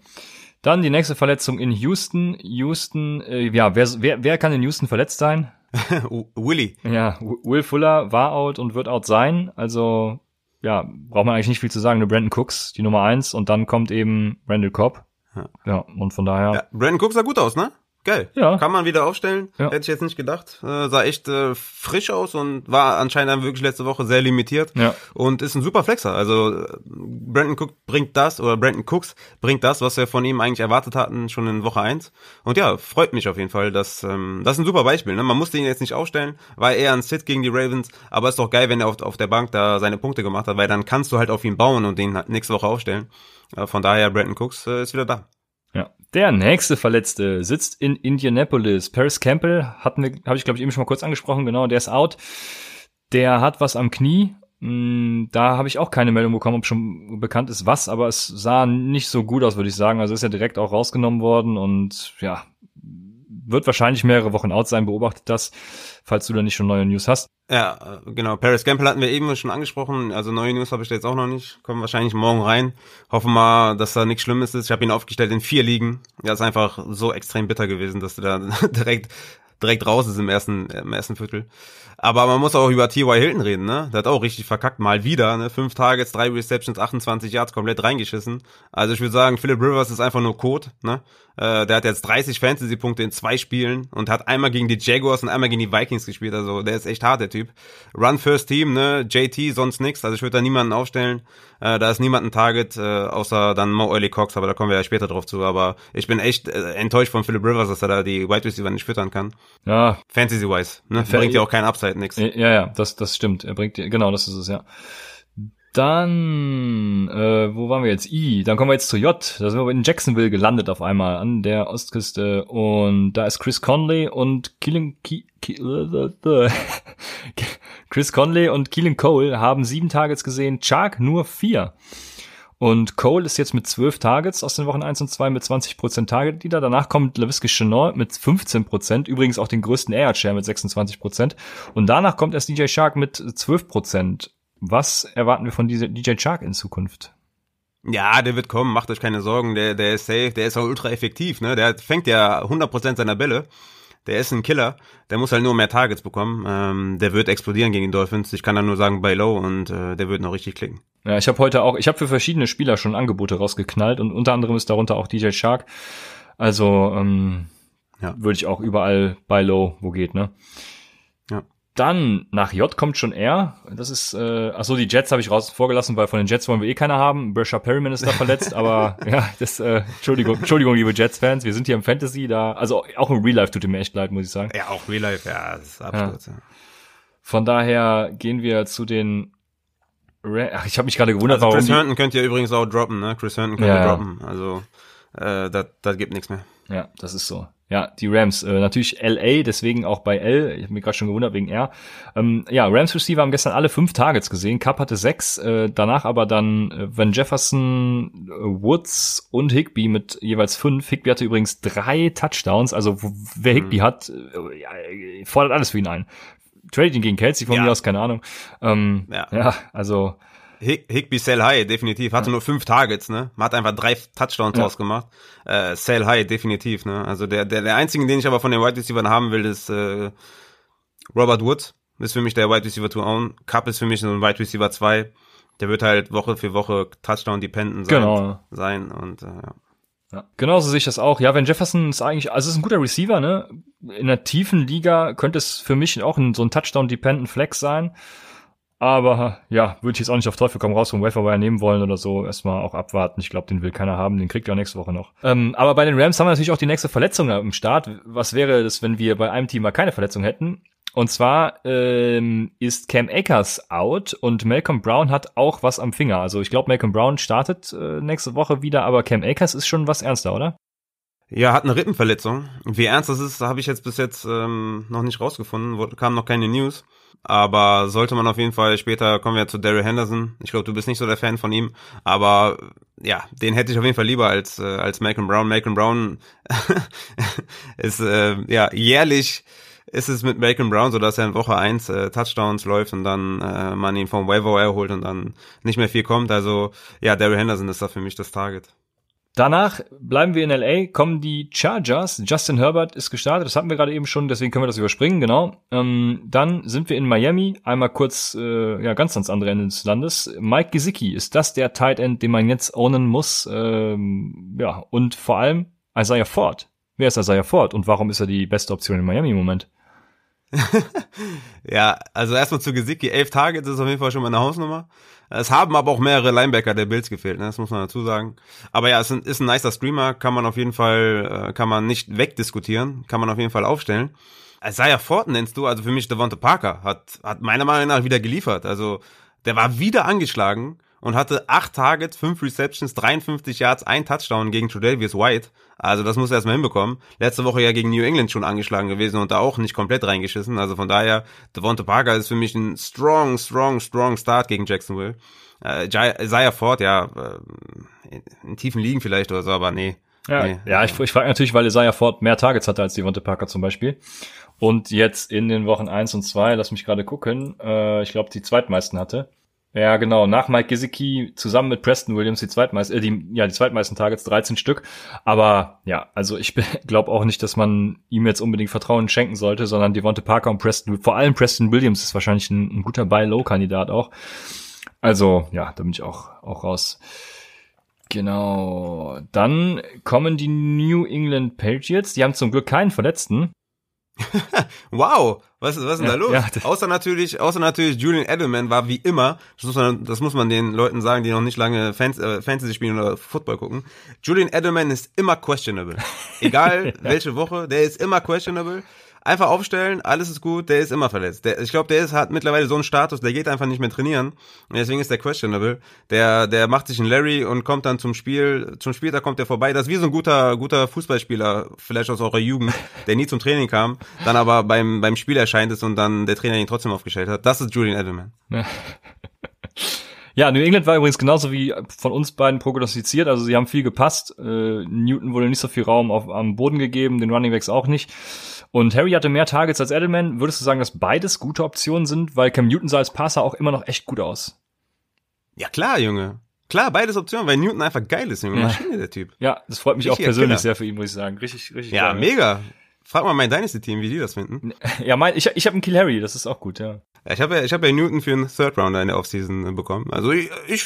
Dann die nächste Verletzung in Houston. Houston, äh, ja, wer, wer, wer kann in Houston verletzt sein? [LAUGHS] Willy. Ja, Will Fuller war out und wird out sein. Also ja, braucht man eigentlich nicht viel zu sagen. Nur Brandon Cooks, die Nummer eins, und dann kommt eben Randall Cobb. Ja, ja und von daher. Ja, Brandon Cooks sah gut aus, ne? Geil. Ja. Kann man wieder aufstellen. Ja. Hätte ich jetzt nicht gedacht. Äh, sah echt äh, frisch aus und war anscheinend dann wirklich letzte Woche sehr limitiert. Ja. Und ist ein super Flexer. Also Brandon Cook bringt das, oder Brandon Cooks bringt das, was wir von ihm eigentlich erwartet hatten, schon in Woche eins. Und ja, freut mich auf jeden Fall. Dass, ähm, das ist ein super Beispiel. Ne? Man musste ihn jetzt nicht aufstellen, war eher ein Sit gegen die Ravens, aber ist doch geil, wenn er auf, auf der Bank da seine Punkte gemacht hat, weil dann kannst du halt auf ihn bauen und den nächste Woche aufstellen. Äh, von daher, Brandon Cooks äh, ist wieder da. Der nächste Verletzte sitzt in Indianapolis. Paris Campbell habe ich glaube ich eben schon mal kurz angesprochen. Genau, der ist out. Der hat was am Knie. Hm, da habe ich auch keine Meldung bekommen, ob schon bekannt ist was, aber es sah nicht so gut aus, würde ich sagen. Also ist ja direkt auch rausgenommen worden und ja, wird wahrscheinlich mehrere Wochen out sein, beobachtet das, falls du da nicht schon neue News hast. Ja, äh, genau. Paris Gamble hatten wir eben schon angesprochen. Also neue News habe ich da jetzt auch noch nicht. Kommen wahrscheinlich morgen rein. Hoffe mal, dass da nichts Schlimmes ist. Ich habe ihn aufgestellt in vier Ligen. Ja, ist einfach so extrem bitter gewesen, dass du da [LAUGHS] direkt direkt raus ist im ersten im ersten Viertel. Aber man muss auch über T.Y. Hilton reden, ne? Der hat auch richtig verkackt, mal wieder, ne? Fünf Targets, drei Receptions, 28 Yards, komplett reingeschissen. Also ich würde sagen, Philip Rivers ist einfach nur Code, ne? Äh, der hat jetzt 30 Fantasy-Punkte in zwei Spielen und hat einmal gegen die Jaguars und einmal gegen die Vikings gespielt. Also der ist echt hart, der Typ. Run First Team, ne? JT, sonst nix. Also ich würde da niemanden aufstellen. Äh, da ist niemand ein Target, äh, außer dann Mo Early Cox, aber da kommen wir ja später drauf zu. Aber ich bin echt äh, enttäuscht von Philip Rivers, dass er da die Wide Receiver nicht füttern kann. Ja. Fantasy-wise, ne? Bringt ja auch keinen Upside, nix. Ja, ja, das, das stimmt. Er bringt, genau, das ist es, ja. Dann, äh, wo waren wir jetzt? I, dann kommen wir jetzt zu J. Da sind wir in Jacksonville gelandet auf einmal an der Ostküste und da ist Chris Conley und Killing Ki, Ki, Chris Conley und Keelan Cole haben sieben Targets gesehen, Chark nur vier. Und Cole ist jetzt mit zwölf Targets aus den Wochen eins und zwei mit 20% Target Leader. Danach kommt LaVisca Chenot mit 15%, übrigens auch den größten Air Share mit 26%. Und danach kommt erst DJ Shark mit 12%. Was erwarten wir von DJ Shark in Zukunft? Ja, der wird kommen, macht euch keine Sorgen, der, der ist safe, der ist auch ultra effektiv, ne? Der fängt ja 100% seiner Bälle. Der ist ein Killer, der muss halt nur mehr Targets bekommen. Ähm, der wird explodieren gegen die Dolphins. Ich kann da nur sagen, bei Low und äh, der wird noch richtig klicken. Ja, ich habe heute auch, ich habe für verschiedene Spieler schon Angebote rausgeknallt und unter anderem ist darunter auch DJ Shark. Also ähm, ja. würde ich auch überall bei Low, wo geht, ne? Dann nach J kommt schon R. Das ist, äh, ach so, die Jets habe ich raus vorgelassen, weil von den Jets wollen wir eh keiner haben. Brasher Perryman ist da verletzt, aber [LAUGHS] ja, das, äh, Entschuldigung, Entschuldigung, liebe Jets-Fans, wir sind hier im Fantasy, da, also auch im Real Life tut mir echt leid, muss ich sagen. Ja, auch Real Life, ja, das ist absolut. Ja. Von daher gehen wir zu den Ach, ich habe mich gerade gewundert, also warum. Chris Herndon könnt ihr übrigens auch droppen, ne? Chris Herndon könnt ja, ihr droppen. Also äh, da gibt nichts mehr. Ja, das ist so. Ja, die Rams. Äh, natürlich LA, deswegen auch bei L. Ich habe mich gerade schon gewundert wegen R. Ähm, ja, Rams Receiver haben gestern alle fünf Targets gesehen. Cup hatte sechs, äh, danach aber dann äh, Van Jefferson, äh, Woods und Higby mit jeweils fünf. Higby hatte übrigens drei Touchdowns. Also wer Higby mhm. hat, äh, fordert alles für ihn ein. Trading gegen Kelsey von ja. mir aus, keine Ahnung. Ähm, ja. ja, also Higby Sell High, definitiv. Hatte ja. nur fünf Targets, ne? Man hat einfach drei Touchdowns ja. ausgemacht. Äh, Sell High, definitiv, ne? Also der, der, der einzige, den ich aber von den Wide Receivers haben will, ist äh, Robert Woods. Ist für mich der Wide Receiver to own. Cup ist für mich so ein Wide Receiver 2. Der wird halt Woche für Woche Touchdown-dependent sein, genau. sein und äh, ja. Ja, genauso sehe ich das auch. Ja, wenn Jefferson ist eigentlich, also ist ein guter Receiver, ne? In der tiefen Liga könnte es für mich auch ein, so ein Touchdown-Dependent Flex sein. Aber ja, würde ich jetzt auch nicht auf Teufel komm raus vom Waferwire nehmen wollen oder so. Erstmal auch abwarten. Ich glaube, den will keiner haben. Den kriegt er nächste Woche noch. Ähm, aber bei den Rams haben wir natürlich auch die nächste Verletzung im Start. Was wäre das, wenn wir bei einem Team mal keine Verletzung hätten? Und zwar ähm, ist Cam Akers out und Malcolm Brown hat auch was am Finger. Also ich glaube, Malcolm Brown startet äh, nächste Woche wieder, aber Cam Akers ist schon was ernster, oder? Ja, hat eine Rippenverletzung. Wie ernst das ist, habe ich jetzt bis jetzt ähm, noch nicht rausgefunden. Kam noch keine News. Aber sollte man auf jeden Fall später kommen wir zu Daryl Henderson. Ich glaube, du bist nicht so der Fan von ihm, aber ja, den hätte ich auf jeden Fall lieber als äh, als Malcolm Brown. Malcolm Brown [LAUGHS] ist äh, ja jährlich ist es mit Malcolm Brown so, dass er in Woche eins äh, Touchdowns läuft und dann äh, man ihn vom Waiver erholt und dann nicht mehr viel kommt. Also ja, Daryl Henderson ist da für mich das Target. Danach bleiben wir in LA, kommen die Chargers. Justin Herbert ist gestartet, das hatten wir gerade eben schon, deswegen können wir das überspringen, genau. Ähm, dann sind wir in Miami, einmal kurz, äh, ja, ganz ans andere Ende des Landes. Mike Gesicki, ist das der Tight End, den man jetzt ownen muss? Ähm, ja, und vor allem Isaiah Ford wer ist Isaiah Ford und warum ist er die beste Option in Miami im Moment? [LAUGHS] ja, also erstmal zu Gesicki, elf Targets ist auf jeden Fall schon mal eine Hausnummer. Es haben aber auch mehrere Linebacker der Bills gefehlt, ne? das muss man dazu sagen. Aber ja, es ist ein nicer Streamer, kann man auf jeden Fall, äh, kann man nicht wegdiskutieren, kann man auf jeden Fall aufstellen. Isaiah Ford nennst du, also für mich Devonta Parker, hat, hat meiner Meinung nach wieder geliefert. Also der war wieder angeschlagen und hatte acht Targets, fünf Receptions, 53 Yards, ein Touchdown gegen Tredavious White. Also das muss er erstmal hinbekommen. Letzte Woche ja gegen New England schon angeschlagen gewesen und da auch nicht komplett reingeschissen. Also von daher, Devonta Parker ist für mich ein strong, strong, strong Start gegen Jacksonville. Äh, Isaiah Ford, ja, äh, in tiefen Ligen vielleicht oder so, aber nee. Ja, nee. ja ich, ich frage natürlich, weil Isaiah Ford mehr Targets hatte als Devonta Parker zum Beispiel. Und jetzt in den Wochen eins und zwei, lass mich gerade gucken, äh, ich glaube, die zweitmeisten hatte. Ja, genau. Nach Mike Gesicki zusammen mit Preston Williams die zweitmeisten, äh, die, ja, die zweitmeisten Targets, 13 Stück. Aber ja, also ich [LAUGHS] glaube auch nicht, dass man ihm jetzt unbedingt Vertrauen schenken sollte, sondern Devonte Parker und Preston, vor allem Preston Williams ist wahrscheinlich ein, ein guter Buy-Low-Kandidat auch. Also, ja, da bin ich auch, auch raus. Genau. Dann kommen die New England Patriots. Die haben zum Glück keinen Verletzten. [LAUGHS] wow, was ist, was ist denn ja, da los? Ja, außer natürlich, außer natürlich Julian Edelman war wie immer, das muss man, das muss man den Leuten sagen, die noch nicht lange Fans, äh, Fantasy spielen oder Football gucken. Julian Edelman ist immer questionable. [LAUGHS] Egal welche Woche, der ist immer questionable einfach aufstellen, alles ist gut, der ist immer verletzt. Der, ich glaube, der ist, hat mittlerweile so einen Status, der geht einfach nicht mehr trainieren. Und deswegen ist der questionable. Der, der macht sich einen Larry und kommt dann zum Spiel, zum Spieltag kommt er vorbei. Das ist wie so ein guter, guter Fußballspieler, vielleicht aus eurer Jugend, der nie zum Training kam, dann aber beim, beim Spiel erscheint ist und dann der Trainer ihn trotzdem aufgestellt hat. Das ist Julian Edelman. Ja. Ja, New England war übrigens genauso wie von uns beiden prognostiziert. Also sie haben viel gepasst. Äh, Newton wurde nicht so viel Raum auf, am Boden gegeben, den Running Backs auch nicht. Und Harry hatte mehr Targets als Edelman. Würdest du sagen, dass beides gute Optionen sind? Weil Cam Newton sah als Passer auch immer noch echt gut aus. Ja klar, Junge. Klar, beides Optionen, weil Newton einfach geil ist, Junge. Ja. Maschine, der Typ. Ja, das freut mich richtig auch persönlich Killer. sehr für ihn, muss ich sagen. Richtig, richtig Ja, geil. mega. Frag mal mein Dynasty-Team, wie die das finden. Ja, mein, ich, ich habe einen Kill Harry, das ist auch gut, ja. ich habe ja, ich hab ja Newton für einen Third Rounder in der Offseason bekommen. Also ich, ich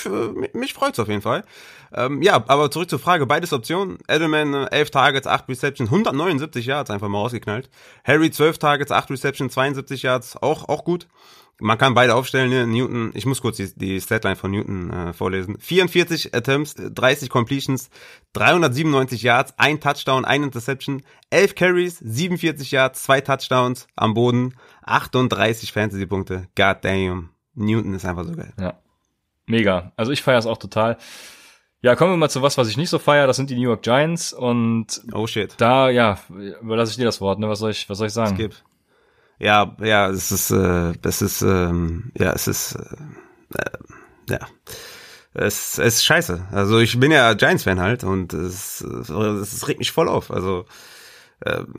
mich freut's auf jeden Fall. Ähm, ja, aber zurück zur Frage, beides Optionen. Edelman 11 Targets, 8 Receptions, 179 Yards einfach mal rausgeknallt. Harry 12 Targets, 8 Receptions, 72 Yards, auch, auch gut man kann beide aufstellen. Ne? Newton, ich muss kurz die, die Statline von Newton äh, vorlesen. 44 Attempts, 30 Completions, 397 Yards, ein Touchdown, ein Interception, 11 Carries, 47 Yards, zwei Touchdowns am Boden, 38 Fantasy-Punkte. God damn. Newton ist einfach so geil. Ja. Mega. Also ich feiere es auch total. Ja, kommen wir mal zu was, was ich nicht so feiere. Das sind die New York Giants und oh shit. Da, ja, überlasse ich dir das Wort. Ne? Was soll ich, was soll ich sagen? Skip ja, ja, es ist, äh, es ist, ähm, ja, es ist, äh, äh, ja, es, es ist scheiße. Also ich bin ja Giants-Fan halt und es, es regt mich voll auf. Also ähm,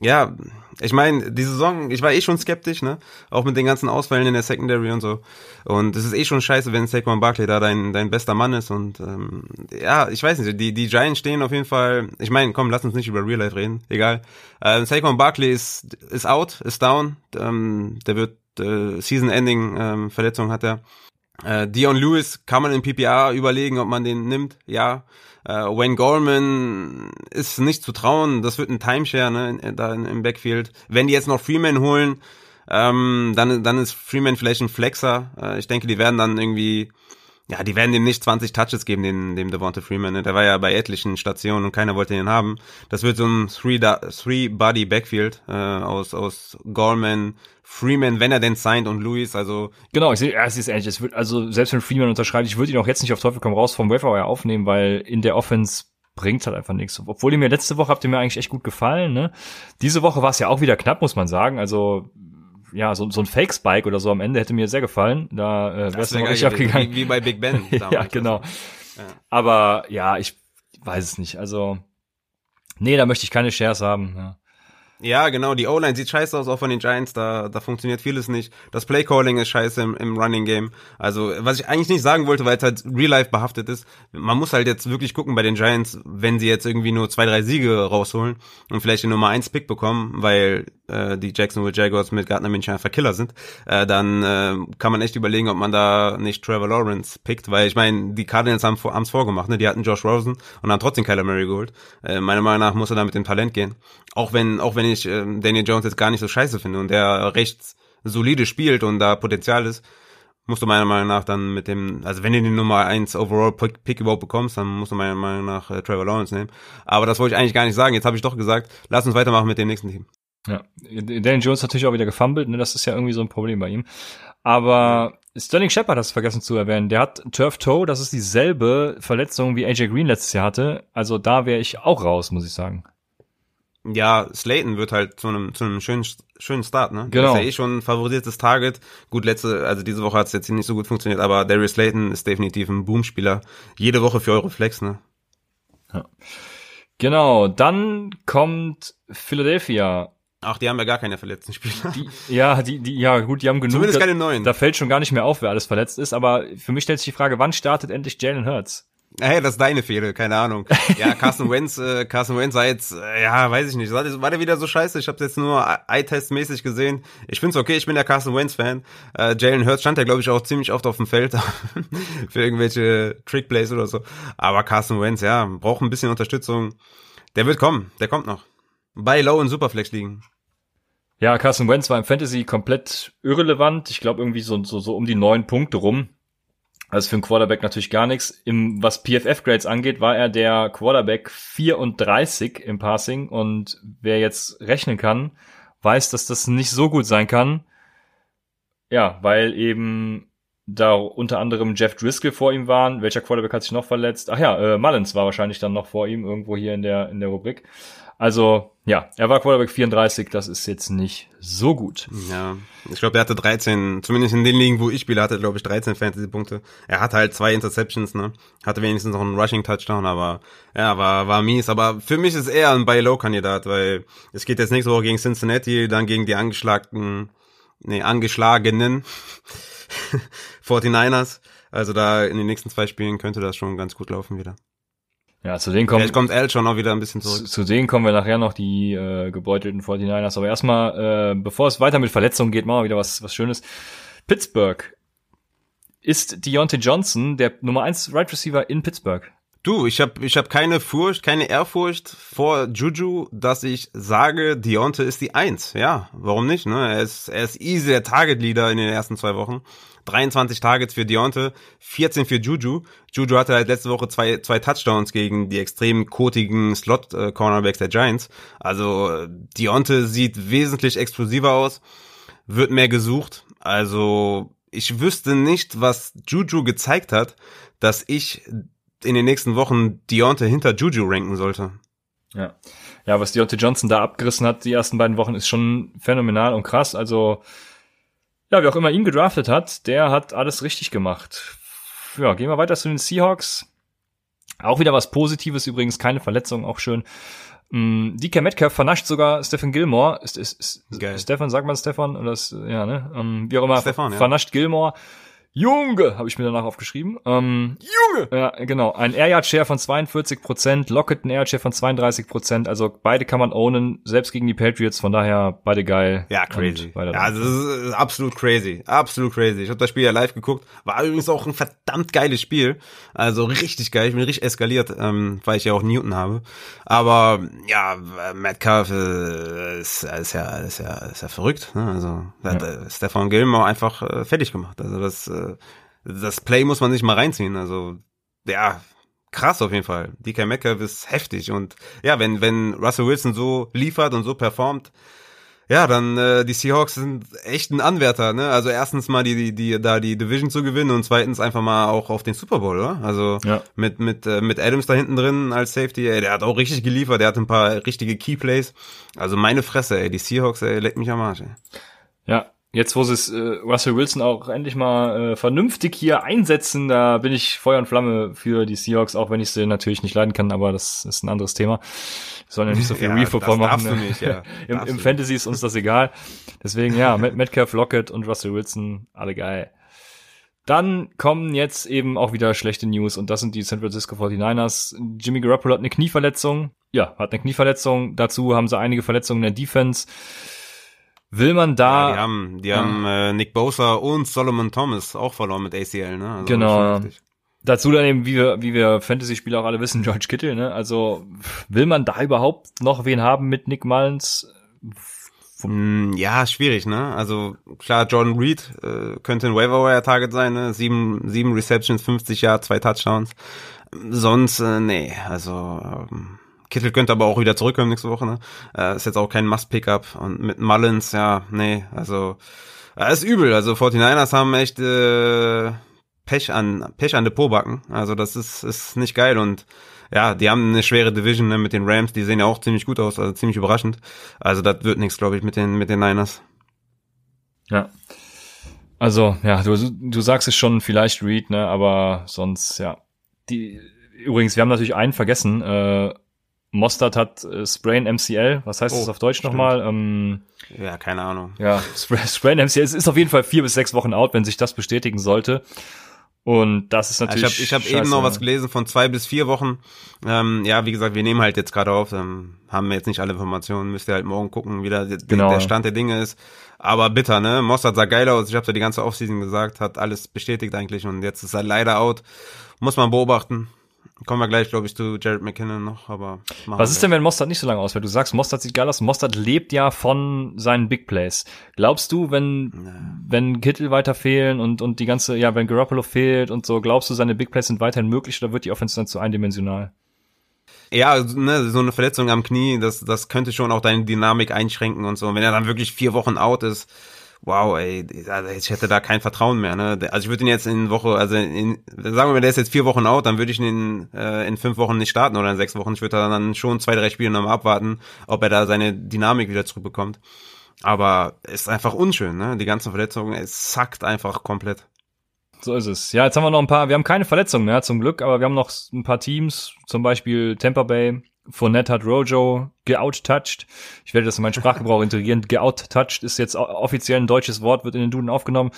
ja, ich meine, die Saison, ich war eh schon skeptisch, ne? Auch mit den ganzen Ausfällen in der Secondary und so. Und es ist eh schon scheiße, wenn Saquon Barkley da dein, dein bester Mann ist. Und ähm, ja, ich weiß nicht, die, die Giants stehen auf jeden Fall. Ich meine, komm, lass uns nicht über Real Life reden, egal. Ähm, Saquon Barkley ist, ist out, ist down. Ähm, der wird äh, Season-Ending ähm, hat er. Äh, Dion Lewis kann man in PPR überlegen, ob man den nimmt, ja. Äh, Wayne Gorman ist nicht zu trauen, das wird ein Timeshare ne, da im Backfield. Wenn die jetzt noch Freeman holen, ähm, dann, dann ist Freeman vielleicht ein Flexer. Äh, ich denke, die werden dann irgendwie, ja, die werden dem nicht 20 Touches geben, den, dem Devonta Freeman. Ne? Der war ja bei etlichen Stationen und keiner wollte ihn haben. Das wird so ein Three-Body-Backfield äh, aus, aus Gorman, Freeman, wenn er denn signed und Lewis, also. Genau, ich sehe, es ist ähnlich. Es wird, also, selbst wenn Freeman unterschreibt, ich würde ihn auch jetzt nicht auf Teufel komm raus vom Waiver aufnehmen, weil in der Offense bringt halt einfach nichts. Obwohl ihr mir letzte Woche habt ihr mir eigentlich echt gut gefallen, ne? Diese Woche war es ja auch wieder knapp, muss man sagen. Also, ja, so, so ein Fake-Spike oder so am Ende hätte mir sehr gefallen. Da äh, wäre es noch nicht abgegangen. Wie, wie bei Big Ben [LAUGHS] damals. ja, genau. Ja. Aber ja, ich weiß es nicht. Also, nee, da möchte ich keine Shares haben. Ja. Ja, genau, die O-Line sieht scheiße aus, auch von den Giants, da, da funktioniert vieles nicht. Das Play-Calling ist scheiße im, im Running-Game. Also, was ich eigentlich nicht sagen wollte, weil es halt real-life behaftet ist, man muss halt jetzt wirklich gucken bei den Giants, wenn sie jetzt irgendwie nur zwei, drei Siege rausholen und vielleicht den Nummer 1 Pick bekommen, weil äh, die Jacksonville Jaguars mit Gardner Minshew einfach Killer sind, äh, dann äh, kann man echt überlegen, ob man da nicht Trevor Lawrence pickt, weil ich meine, die Cardinals haben es vorgemacht, ne? Die hatten Josh Rosen und haben trotzdem Kyler Murray geholt. Äh, meiner Meinung nach muss er da mit dem Talent gehen. Auch wenn, auch wenn ich äh, Daniel Jones jetzt gar nicht so scheiße finde und der recht solide spielt und da Potenzial ist, musst du meiner Meinung nach dann mit dem, also wenn du den Nummer 1 Overall Pick überhaupt bekommst, dann musst du meiner Meinung nach äh, Trevor Lawrence nehmen. Aber das wollte ich eigentlich gar nicht sagen. Jetzt habe ich doch gesagt, lass uns weitermachen mit dem nächsten Team. Ja, Daniel Jones natürlich auch wieder gefummelt, ne? das ist ja irgendwie so ein Problem bei ihm. Aber Sterling Shepard hast du vergessen zu erwähnen. Der hat Turf Toe, das ist dieselbe Verletzung wie AJ Green letztes Jahr hatte. Also da wäre ich auch raus, muss ich sagen. Ja, Slayton wird halt zu einem, zu einem schönen, schönen Start, ne? Genau. Das ist ja eh schon ein favorisiertes Target. Gut, letzte, also diese Woche hat es jetzt nicht so gut funktioniert, aber Darius Slayton ist definitiv ein Boomspieler. Jede Woche für eure Flex, ne? Ja. Genau, dann kommt Philadelphia. Ach, die haben ja gar keine verletzten Spieler. Die, ja, die, die, ja, gut, die haben genug. Zumindest da, keine neuen. Da fällt schon gar nicht mehr auf, wer alles verletzt ist, aber für mich stellt sich die Frage, wann startet endlich Jalen Hurts? Hey, das ist deine Fehler, keine Ahnung. Ja, [LAUGHS] Carson Wentz, äh, Carson Wentz sei jetzt, äh, ja, weiß ich nicht. War der wieder so scheiße? Ich habe jetzt nur Eye-Test-mäßig gesehen. Ich find's okay, ich bin der Carson Wentz-Fan. Äh, Jalen Hurts stand ja, glaube ich, auch ziemlich oft auf dem Feld [LAUGHS] für irgendwelche Trick-Plays oder so. Aber Carson Wentz, ja, braucht ein bisschen Unterstützung. Der wird kommen, der kommt noch. Bei Low und Superflex liegen. Ja, Carson Wentz war im Fantasy komplett irrelevant. Ich glaube irgendwie so, so, so um die neun Punkte rum. Also für einen Quarterback natürlich gar nichts. Im, was PFF-Grades angeht, war er der Quarterback 34 im Passing und wer jetzt rechnen kann, weiß, dass das nicht so gut sein kann. Ja, weil eben da unter anderem Jeff Driscoll vor ihm waren. Welcher Quarterback hat sich noch verletzt? Ach ja, äh, Mullins war wahrscheinlich dann noch vor ihm irgendwo hier in der in der Rubrik. Also, ja, er war Quarterback 34, das ist jetzt nicht so gut. Ja, ich glaube, er hatte 13, zumindest in den Ligen, wo ich spiele, hatte glaube ich, 13 Fantasy-Punkte. Er hatte halt zwei Interceptions, ne? Hatte wenigstens noch einen Rushing-Touchdown, aber ja, war, war mies. Aber für mich ist er ein Buy-Low-Kandidat, weil es geht jetzt nächste Woche gegen Cincinnati, dann gegen die angeschlagten, nee, angeschlagenen [LAUGHS] 49ers. Also da in den nächsten zwei Spielen könnte das schon ganz gut laufen wieder. Ja, zu denen kommen. Vielleicht kommt L schon auch wieder ein bisschen zurück. Zu, zu denen kommen wir nachher noch die äh, gebeutelten 49ers. Aber erstmal, äh, bevor es weiter mit Verletzungen geht, machen wir wieder was, was Schönes. Pittsburgh ist Deontay Johnson der Nummer 1 Right Receiver in Pittsburgh. Du, ich habe ich hab keine Furcht, keine Ehrfurcht vor Juju, dass ich sage, Deontay ist die Eins. Ja, warum nicht? Ne? Er ist er ist easy der Target Leader in den ersten zwei Wochen. 23 Targets für Deontay, 14 für Juju. Juju hatte halt letzte Woche zwei, zwei Touchdowns gegen die extrem kotigen Slot-Cornerbacks der Giants. Also Deontay sieht wesentlich explosiver aus, wird mehr gesucht. Also ich wüsste nicht, was Juju gezeigt hat, dass ich in den nächsten Wochen Deontay hinter Juju ranken sollte. Ja. Ja, was Deontay Johnson da abgerissen hat, die ersten beiden Wochen, ist schon phänomenal und krass. Also, ja, wer auch immer ihn gedraftet hat, der hat alles richtig gemacht. Ja, gehen wir weiter zu den Seahawks. Auch wieder was Positives übrigens, keine Verletzung, auch schön. Mm, DK Metcalf vernascht sogar Stephen Gilmore. Ist, ist, ist. Stefan, sagt man Stefan? Oder ist, ja, ne? Um, wie auch immer, Stefan, ja. vernascht Gilmore. Junge, habe ich mir danach aufgeschrieben. Ähm, Junge! ja, genau. Ein Air Yard Share von 42 Prozent, Lockett ein Air Yard Share von 32 Prozent. Also beide kann man ownen, selbst gegen die Patriots. Von daher beide geil. Ja, crazy. Ja, also das ist absolut crazy. Absolut crazy. Ich habe das Spiel ja live geguckt. War übrigens auch ein verdammt geiles Spiel. Also richtig geil. Ich bin richtig eskaliert, ähm, weil ich ja auch Newton habe. Aber ja, Metcalf äh, ist, ist, ja, ist, ja, ist ja verrückt. Ne? Also da hat äh, Stefan Gilmore einfach äh, fertig gemacht. Also das, äh, das Play muss man sich mal reinziehen. Also ja, krass auf jeden Fall. DK Metcalf ist heftig und ja, wenn wenn Russell Wilson so liefert und so performt, ja, dann äh, die Seahawks sind echt ein Anwärter, ne? Also erstens mal die die, die da die Division zu gewinnen und zweitens einfach mal auch auf den Super Bowl, oder? Also Ja. mit mit äh, mit Adams da hinten drin als Safety, ey, der hat auch richtig geliefert, der hat ein paar richtige Key Plays. Also meine Fresse, ey, die Seahawks, ey, leckt mich am Arsch, ey. Ja, jetzt wo sie es äh, Russell Wilson auch endlich mal äh, vernünftig hier einsetzen, da bin ich Feuer und Flamme für die Seahawks, auch wenn ich sie natürlich nicht leiden kann, aber das ist ein anderes Thema. Wir sollen ja nicht so viel [LAUGHS] Ja, darfst machen. ne? nicht, ja. [LAUGHS] Im, Im Fantasy ist uns das egal. Deswegen, ja, Met- Metcalf, Lockett und Russell Wilson, alle geil. Dann kommen jetzt eben auch wieder schlechte News und das sind die San Francisco 49ers. Jimmy Garoppolo hat eine Knieverletzung. Ja, hat eine Knieverletzung. Dazu haben sie einige Verletzungen in der Defense. Will man da Ja, die haben, die haben äh, Nick Bosa und Solomon Thomas auch verloren mit ACL, ne? Also Genau. Dazu dann eben, wie wir, wie wir Fantasy-Spieler auch alle wissen, [LAUGHS] George Kittle, ne? Also, will man da überhaupt noch wen haben mit Nick Mullins? Mm, Ja, schwierig, ne? Also klar, Jordan Reed äh, könnte ein Waiver-Wire-Target sein, ne? Sieben, sieben Receptions, 50 Yards, zwei Touchdowns. Sonst, äh, nee, also ähm, Kittel könnte aber auch wieder zurückkommen nächste Woche, ne? Äh, ist jetzt auch kein Must-Pickup. Und mit Mullins, ja, nee, also äh, ist übel. Also 49ers haben echt äh, Pech an Pech an Depotbacken. Also das ist, ist nicht geil und ja, die haben eine schwere Division ne, mit den Rams, die sehen ja auch ziemlich gut aus, also ziemlich überraschend. Also das wird nichts, glaube ich, mit den mit den Niners. Ja. Also, ja, du, du sagst es schon, vielleicht Reed, ne, aber sonst, ja. Die, übrigens, wir haben natürlich einen vergessen, äh, Mostert hat äh, Sprain MCL, was heißt Oh, das auf Deutsch stimmt. nochmal? Ähm, Ja, keine Ahnung. ja, Spra- Sprain MCL, es ist auf jeden Fall vier bis sechs Wochen out, wenn sich das bestätigen sollte. Und das ist Ich natürlich. habe ich hab scheiße, eben noch ne? was gelesen von zwei bis vier Wochen. Ähm, ja, wie gesagt, wir nehmen halt jetzt gerade auf, ähm, haben wir jetzt nicht alle Informationen, müsst ihr halt morgen gucken, wie der, Genau. der Stand der Dinge ist. Aber bitter, ne? Mossad sah geil aus, ich habe ja die ganze Offseason gesagt, hat alles bestätigt eigentlich und jetzt ist er leider out. Muss man beobachten. Kommen wir gleich, glaube ich, zu Jared McKinnon noch, aber Was wir ist denn, wenn Mostert nicht so lange ausfällt? Du sagst, Mostert sieht geil aus. Mostert lebt ja von seinen Big Plays. Glaubst du, wenn, wenn Kittel weiter fehlen und, und die ganze, ja, wenn Garoppolo fehlt und so, glaubst du, seine Big Plays sind weiterhin möglich oder wird die Offense dann zu eindimensional? Ja, ne, so eine Verletzung am Knie, das, das könnte schon auch deine Dynamik einschränken und so. Und wenn er dann wirklich vier Wochen out ist, wow, ey, ich hätte da kein Vertrauen mehr. Ne? Also ich würde ihn jetzt in Woche, also in, sagen wir mal, der ist jetzt vier Wochen out, dann würde ich ihn in, äh, in fünf Wochen nicht starten oder in sechs Wochen. Ich würde dann schon zwei, drei Spiele nochmal abwarten, ob er da seine Dynamik wieder zurückbekommt. Aber ist einfach unschön, ne? Die ganzen Verletzungen, es sackt einfach komplett. So ist es. Ja, jetzt haben wir noch ein paar, wir haben keine Verletzungen mehr zum Glück, aber wir haben noch ein paar Teams, zum Beispiel Tampa Bay. Fournette hat Rojo geouttouched. Ich werde das in meinen Sprachgebrauch [LAUGHS] integrieren. Geouttouched ist jetzt offiziell ein deutsches Wort, wird in den Duden aufgenommen.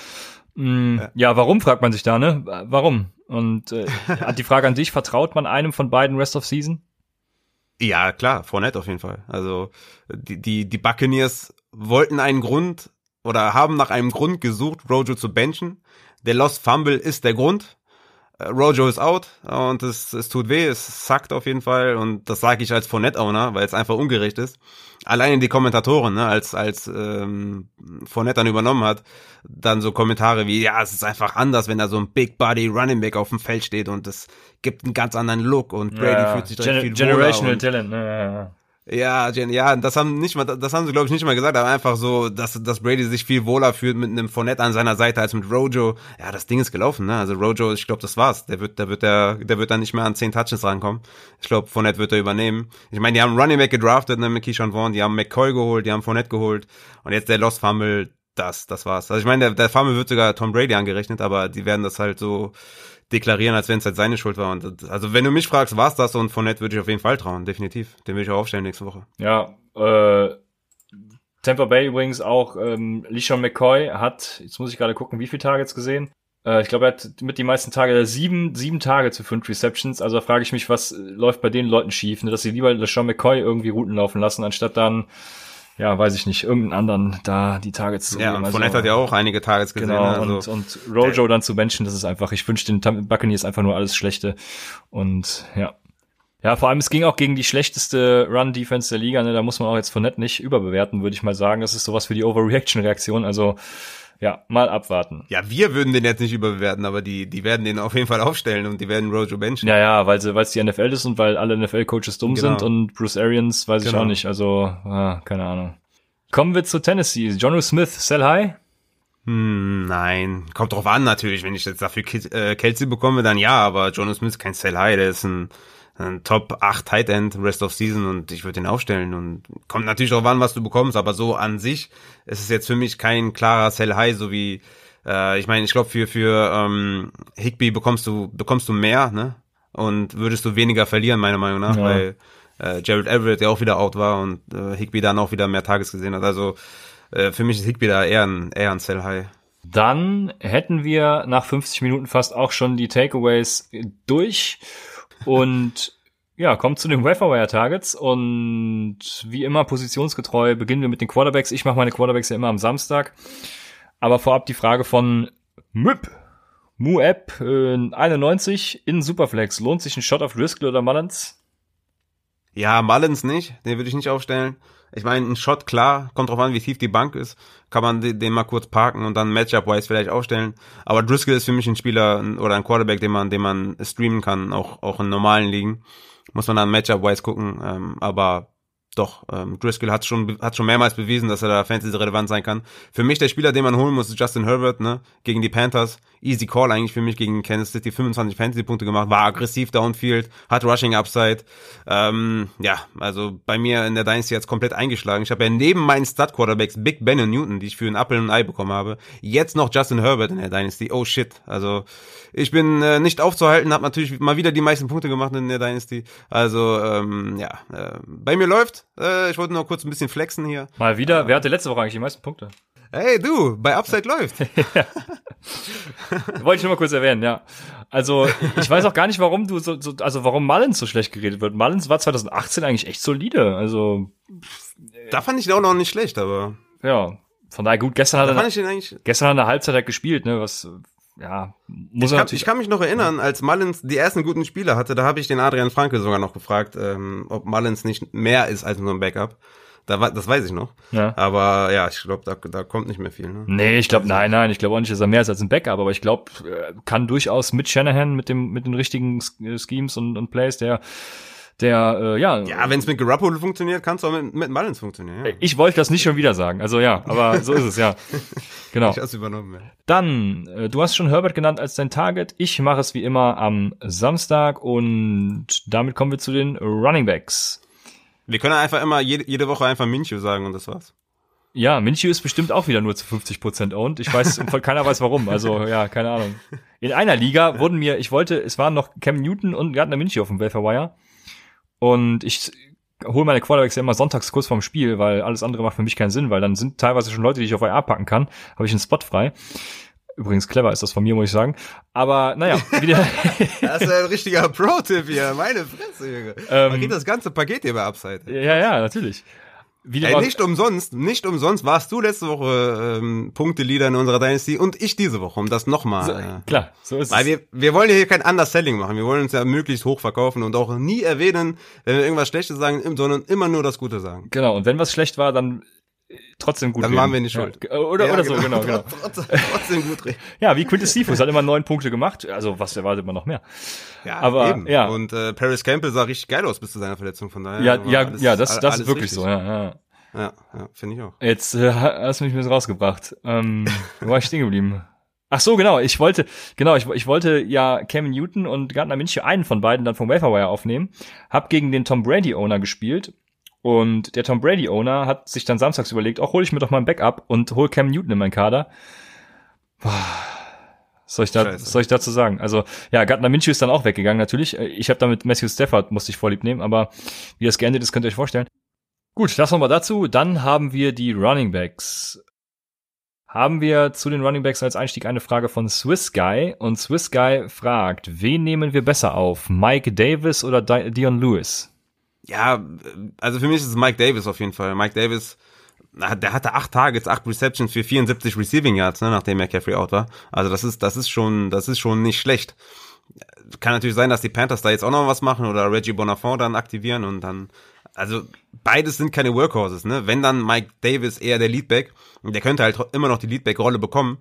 Mm, ja. Ja. warum, fragt man sich da, ne? Warum? Und äh, [LAUGHS] hat die Frage an dich, vertraut man einem von beiden Rest of Season? Ja, klar, Fournette auf jeden Fall. Also die, die, die Buccaneers wollten einen Grund oder haben nach einem Grund gesucht, Rojo zu benchen. Der Lost Fumble ist der Grund. Äh, Rojo ist out und es, es tut weh, es sackt auf jeden Fall und das sage ich als Fournette-Owner, weil es einfach ungerecht ist. Alleine die Kommentatoren, ne, als als ähm, Fournette dann übernommen hat, dann so Kommentare wie, ja, es ist einfach anders, wenn da so ein Big Body Running Back auf dem Feld steht und es gibt einen ganz anderen Look und Brady fühlt sich direkt Gen viel Generational Talent, ne? ja, ja. Ja, Jen, ja, das haben nicht mal, das haben sie glaube ich nicht mal gesagt, aber einfach so, dass, dass Brady sich viel wohler fühlt mit einem Fournette an seiner Seite als mit Rojo. Ja, das Ding ist gelaufen, ne? Also Rojo, ich glaube, das war's. Der wird, der wird, der, der wird dann nicht mehr an zehn Touches rankommen. Ich glaube, Fournette wird er übernehmen. Ich meine, die haben Running Back gedraftet, ne, mit Keyshawn Vaughn, die haben McCoy geholt, die haben Fournette geholt und jetzt der Lost Fumble, das, das war's. Also ich meine, der, der Fumble wird sogar Tom Brady angerechnet, aber die werden das halt so deklarieren, als wenn es halt seine Schuld war. Und also wenn du mich fragst, war's das und Fournette würde ich auf jeden Fall trauen, definitiv. Den würde ich auch aufstellen nächste Woche. Ja, äh, Tampa Bay übrigens auch, ähm, LeSean McCoy hat, jetzt muss ich gerade gucken, wie viele Targets gesehen? Äh, ich glaube, er hat mit die meisten Tage sieben, sieben Tage zu fünf Receptions. Also da frage ich mich, was äh, läuft bei den Leuten schief, ne? dass sie lieber LeSean McCoy irgendwie Routen laufen lassen, anstatt dann, ja, weiß ich nicht, irgendeinen anderen da die Targets zu Ja, geben. und Also, Fournette hat ja auch einige Targets gesehen. Genau, also, und, und Rojo dann zu benchen, das ist einfach, ich wünsche den Buccaneers einfach nur alles Schlechte. Und ja. Ja, vor allem, es ging auch gegen die schlechteste Run-Defense der Liga, ne? da muss man auch jetzt von net nicht überbewerten, würde ich mal sagen. Das ist sowas für die Overreaction-Reaktion, also ja, mal abwarten. ja, wir würden den jetzt nicht überbewerten, aber die, die werden den auf jeden Fall aufstellen und die werden Rojo benchen. Ja, ja, weil es die NFL ist und weil alle NFL-Coaches dumm Genau. sind und Bruce Arians weiß ich Genau. auch nicht, also, ah, keine Ahnung. Kommen wir zu Tennessee. Jono Smith, sell high? Hm, nein, kommt drauf an natürlich. Wenn ich jetzt dafür äh, Kelsey bekomme, dann ja, aber Jonas Smith ist kein Sell High, der ist ein ein Top 8 Tight End Rest of Season und ich würde ihn aufstellen und kommt natürlich darauf an, was du bekommst, aber so an sich ist es jetzt für mich kein klarer Sell High, so wie äh, ich meine, ich glaube für für ähm, Higby bekommst du bekommst du mehr, ne? Und würdest du weniger verlieren meiner Meinung nach, ja. weil äh, Jared Everett der auch wieder out war und äh, Higby dann auch wieder mehr Tages gesehen hat. Also äh, für mich ist Higby da eher ein eher ein Sell High. Dann hätten wir nach 50 Minuten fast auch schon die Takeaways durch und ja, kommt zu den Waferwire Targets und wie immer positionsgetreu beginnen wir mit den Quarterbacks. Ich mache meine Quarterbacks ja immer am Samstag. Aber vorab die Frage von MIP. MuApp äh, 91 in Superflex. Lohnt sich ein Shot auf Driscoll oder Mullins? Ja, Mullins nicht. Den würde ich nicht aufstellen. Ich meine, ein Shot, klar, kommt drauf an, wie tief die Bank ist. Kann man den, mal kurz parken und dann Matchup-wise vielleicht aufstellen. Aber Driscoll ist für mich ein Spieler oder ein Quarterback, den man, den man streamen kann, auch, auch in normalen Ligen. Muss man dann Matchup-wise gucken. Ähm, aber doch, ähm, Driscoll hat schon, hat schon mehrmals bewiesen, dass er da Fantasy relevant sein kann. Für mich der Spieler, den man holen muss, ist Justin Herbert, ne, gegen die Panthers. Easy Call eigentlich für mich gegen Kansas City, 25 Fantasy-Punkte gemacht, war aggressiv downfield, hat Rushing Upside. Ähm, ja, also bei mir in der Dynasty jetzt komplett eingeschlagen. Ich habe ja neben meinen Stud-Quarterbacks Big Ben und Newton, die ich für einen Apple und ein Ei bekommen habe, jetzt noch Justin Herbert in der Dynasty. Oh shit, also ich bin äh, nicht aufzuhalten, habe natürlich mal wieder die meisten Punkte gemacht in der Dynasty. Also ähm, ja, äh, bei mir läuft. Äh, ich wollte noch kurz ein bisschen flexen hier. Mal wieder. Wer hatte letzte Woche eigentlich die meisten Punkte? Hey du, bei Upside [LAUGHS] läuft. Wollte ich nur mal kurz erwähnen, ja. Also ich weiß auch gar nicht, warum du so, so also warum Mullins so schlecht geredet wird. Mullins war 2018 eigentlich echt solide. Also da fand ich ihn auch noch nicht schlecht, aber ja. Von daher gut. Gestern hat er gestern hat er eine Halbzeit halt gespielt, ne? Was ja, muss ich, kann, ich kann mich noch erinnern, als Mullins die ersten guten Spiele hatte, da habe ich den Adrian Franke sogar noch gefragt, ähm, ob Mullins nicht mehr ist als nur ein Backup. Da war, das weiß ich noch. Ja. Aber ja, ich glaube, da, da kommt nicht mehr viel. Ne? Nee, ich glaube, nein, nein, ich glaube auch nicht, dass er mehr ist als ein Backup, aber ich glaube, äh, kann durchaus mit Shanahan, mit dem, mit den richtigen Schemes und, und Plays, der der, äh, ja. Ja, wenn es mit Garoppolo funktioniert, kann es auch mit, mit Mullins funktionieren. Ja. Ich wollte das nicht schon wieder sagen. Also ja, aber [LAUGHS] so ist es, ja. Genau. Ich hab's übernommen, ja. Dann, äh, du hast schon Herbert genannt als dein Target. Ich mache es wie immer am Samstag und damit kommen wir zu den Running Backs. Wir können einfach immer jede, jede Woche einfach Minchu sagen und das war's. Ja, Minchu ist bestimmt auch wieder nur zu 50% owned. Ich weiß, keiner weiß warum. Also, ja, keine Ahnung. In einer Liga wurden mir, ich wollte, es waren noch Cam Newton und Gardner Minchu auf dem Welfare Wire. Und ich hole meine Quarterbacks ja immer sonntags kurz vorm Spiel, weil alles andere macht für mich keinen Sinn, weil dann sind teilweise schon Leute, die ich auf IA packen kann, habe ich einen Spot frei. Übrigens clever ist das von mir, muss ich sagen. Aber naja, [LAUGHS] wieder. das ist ein richtiger Pro-Tipp hier, meine Fresse, Junge. Ähm, Man geht das ganze Paket hier bei Upside. Ja, ja, natürlich. Ey, nicht umsonst, nicht umsonst warst du letzte Woche ähm, Punkteleader in unserer Dynasty und ich diese Woche, um das nochmal. So, äh, klar, so ist weil es. Weil wir, wir wollen ja hier kein Underselling machen, wir wollen uns ja möglichst hoch verkaufen und auch nie erwähnen, wenn wir irgendwas Schlechtes sagen, sondern immer nur das Gute sagen. Genau, und wenn was schlecht war, dann trotzdem gut Dann reden. waren wir nicht schuld. Ja, oder, ja, oder so, genau, genau. [LAUGHS] trotzdem gut reden. Ja, wie Quintus Cephas hat immer neun Punkte gemacht. Also, was erwartet man noch mehr? Ja, aber, eben. ja. Und äh, Paris Campbell sah richtig geil aus bis zu seiner Verletzung, von daher. Ja, ja, alles, ja, das, das ist wirklich richtig. so, ja, ja. Ja, ja finde ich auch. Jetzt äh, hast du mich ein bisschen rausgebracht. Ähm, wo war ich stehen geblieben? Ach so, genau. Ich wollte, genau, ich, ich wollte ja Cam Newton und Gardner Minshew einen von beiden dann vom Waferwire aufnehmen. Hab gegen den Tom Brady Owner gespielt. Und der Tom Brady Owner hat sich dann samstags überlegt, auch hole ich mir doch mal ein Backup und hol Cam Newton in meinen Kader. Boah. soll ich da, Scheiße. soll ich dazu sagen? Also, ja, Gardner Minshew ist dann auch weggegangen, natürlich. Ich habe damit Matthew Stafford, musste ich vorlieb nehmen, aber wie das geendet ist, könnt ihr euch vorstellen. Gut, das nochmal dazu. Dann haben wir die Running Backs. Haben wir zu den Running Backs als Einstieg eine Frage von Swiss Guy. Und Swiss Guy fragt, wen nehmen wir besser auf? Mike Davis oder Dion Lewis? Ja, also für mich ist es Mike Davis auf jeden Fall. Mike Davis, der hatte acht Targets, acht Receptions für 74 Receiving Yards, ne, nachdem McCaffrey out war. Also das ist, das ist schon, das ist schon nicht schlecht. Kann natürlich sein, dass die Panthers da jetzt auch noch was machen oder Reggie Bonafont dann aktivieren und dann also beides sind keine Workhorses, ne? Wenn dann Mike Davis eher der Leadback, der könnte halt immer noch die Leadback-Rolle bekommen,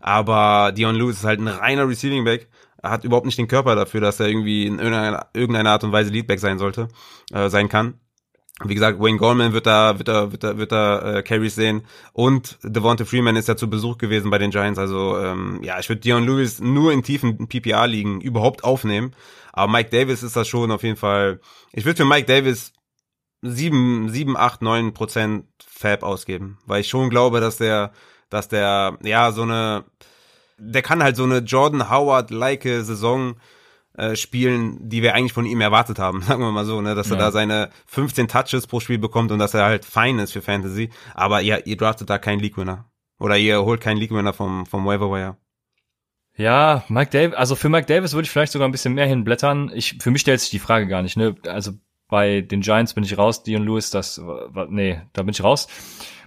aber Dion Lewis ist halt ein reiner Receiving Back, hat überhaupt nicht den Körper dafür, dass er irgendwie in irgendeiner, Art und Weise Leadback sein sollte, äh, sein kann. Wie gesagt, Wayne Goldman wird da, wird da, wird da, wird da äh, Carries sehen. Und Devonta Freeman ist ja zu Besuch gewesen bei den Giants. Also ähm, ja, ich würde Dion Lewis nur in tiefen PPA-Ligen überhaupt aufnehmen. Aber Mike Davis ist das schon auf jeden Fall. Ich würde für Mike Davis sieben, sieben, acht, neun Prozent Fab ausgeben, weil ich schon glaube, dass der, dass der, ja, so eine, der kann halt so eine Jordan Howard-like Saison äh, spielen, die wir eigentlich von ihm erwartet haben, [LAUGHS] sagen wir mal so, ne, dass ja. er da seine 15 Touches pro Spiel bekommt und dass er halt fein ist für Fantasy. Aber ihr, ihr draftet da keinen League-Winner. Oder ihr holt keinen League-Winner vom, vom Waiver Ja, Mike Davis, also für Mike Davis würde ich vielleicht sogar ein bisschen mehr hinblättern. Ich, für mich stellt sich die Frage gar nicht, ne? Also bei den Giants bin ich raus, Dion Lewis, das, nee, da bin ich raus.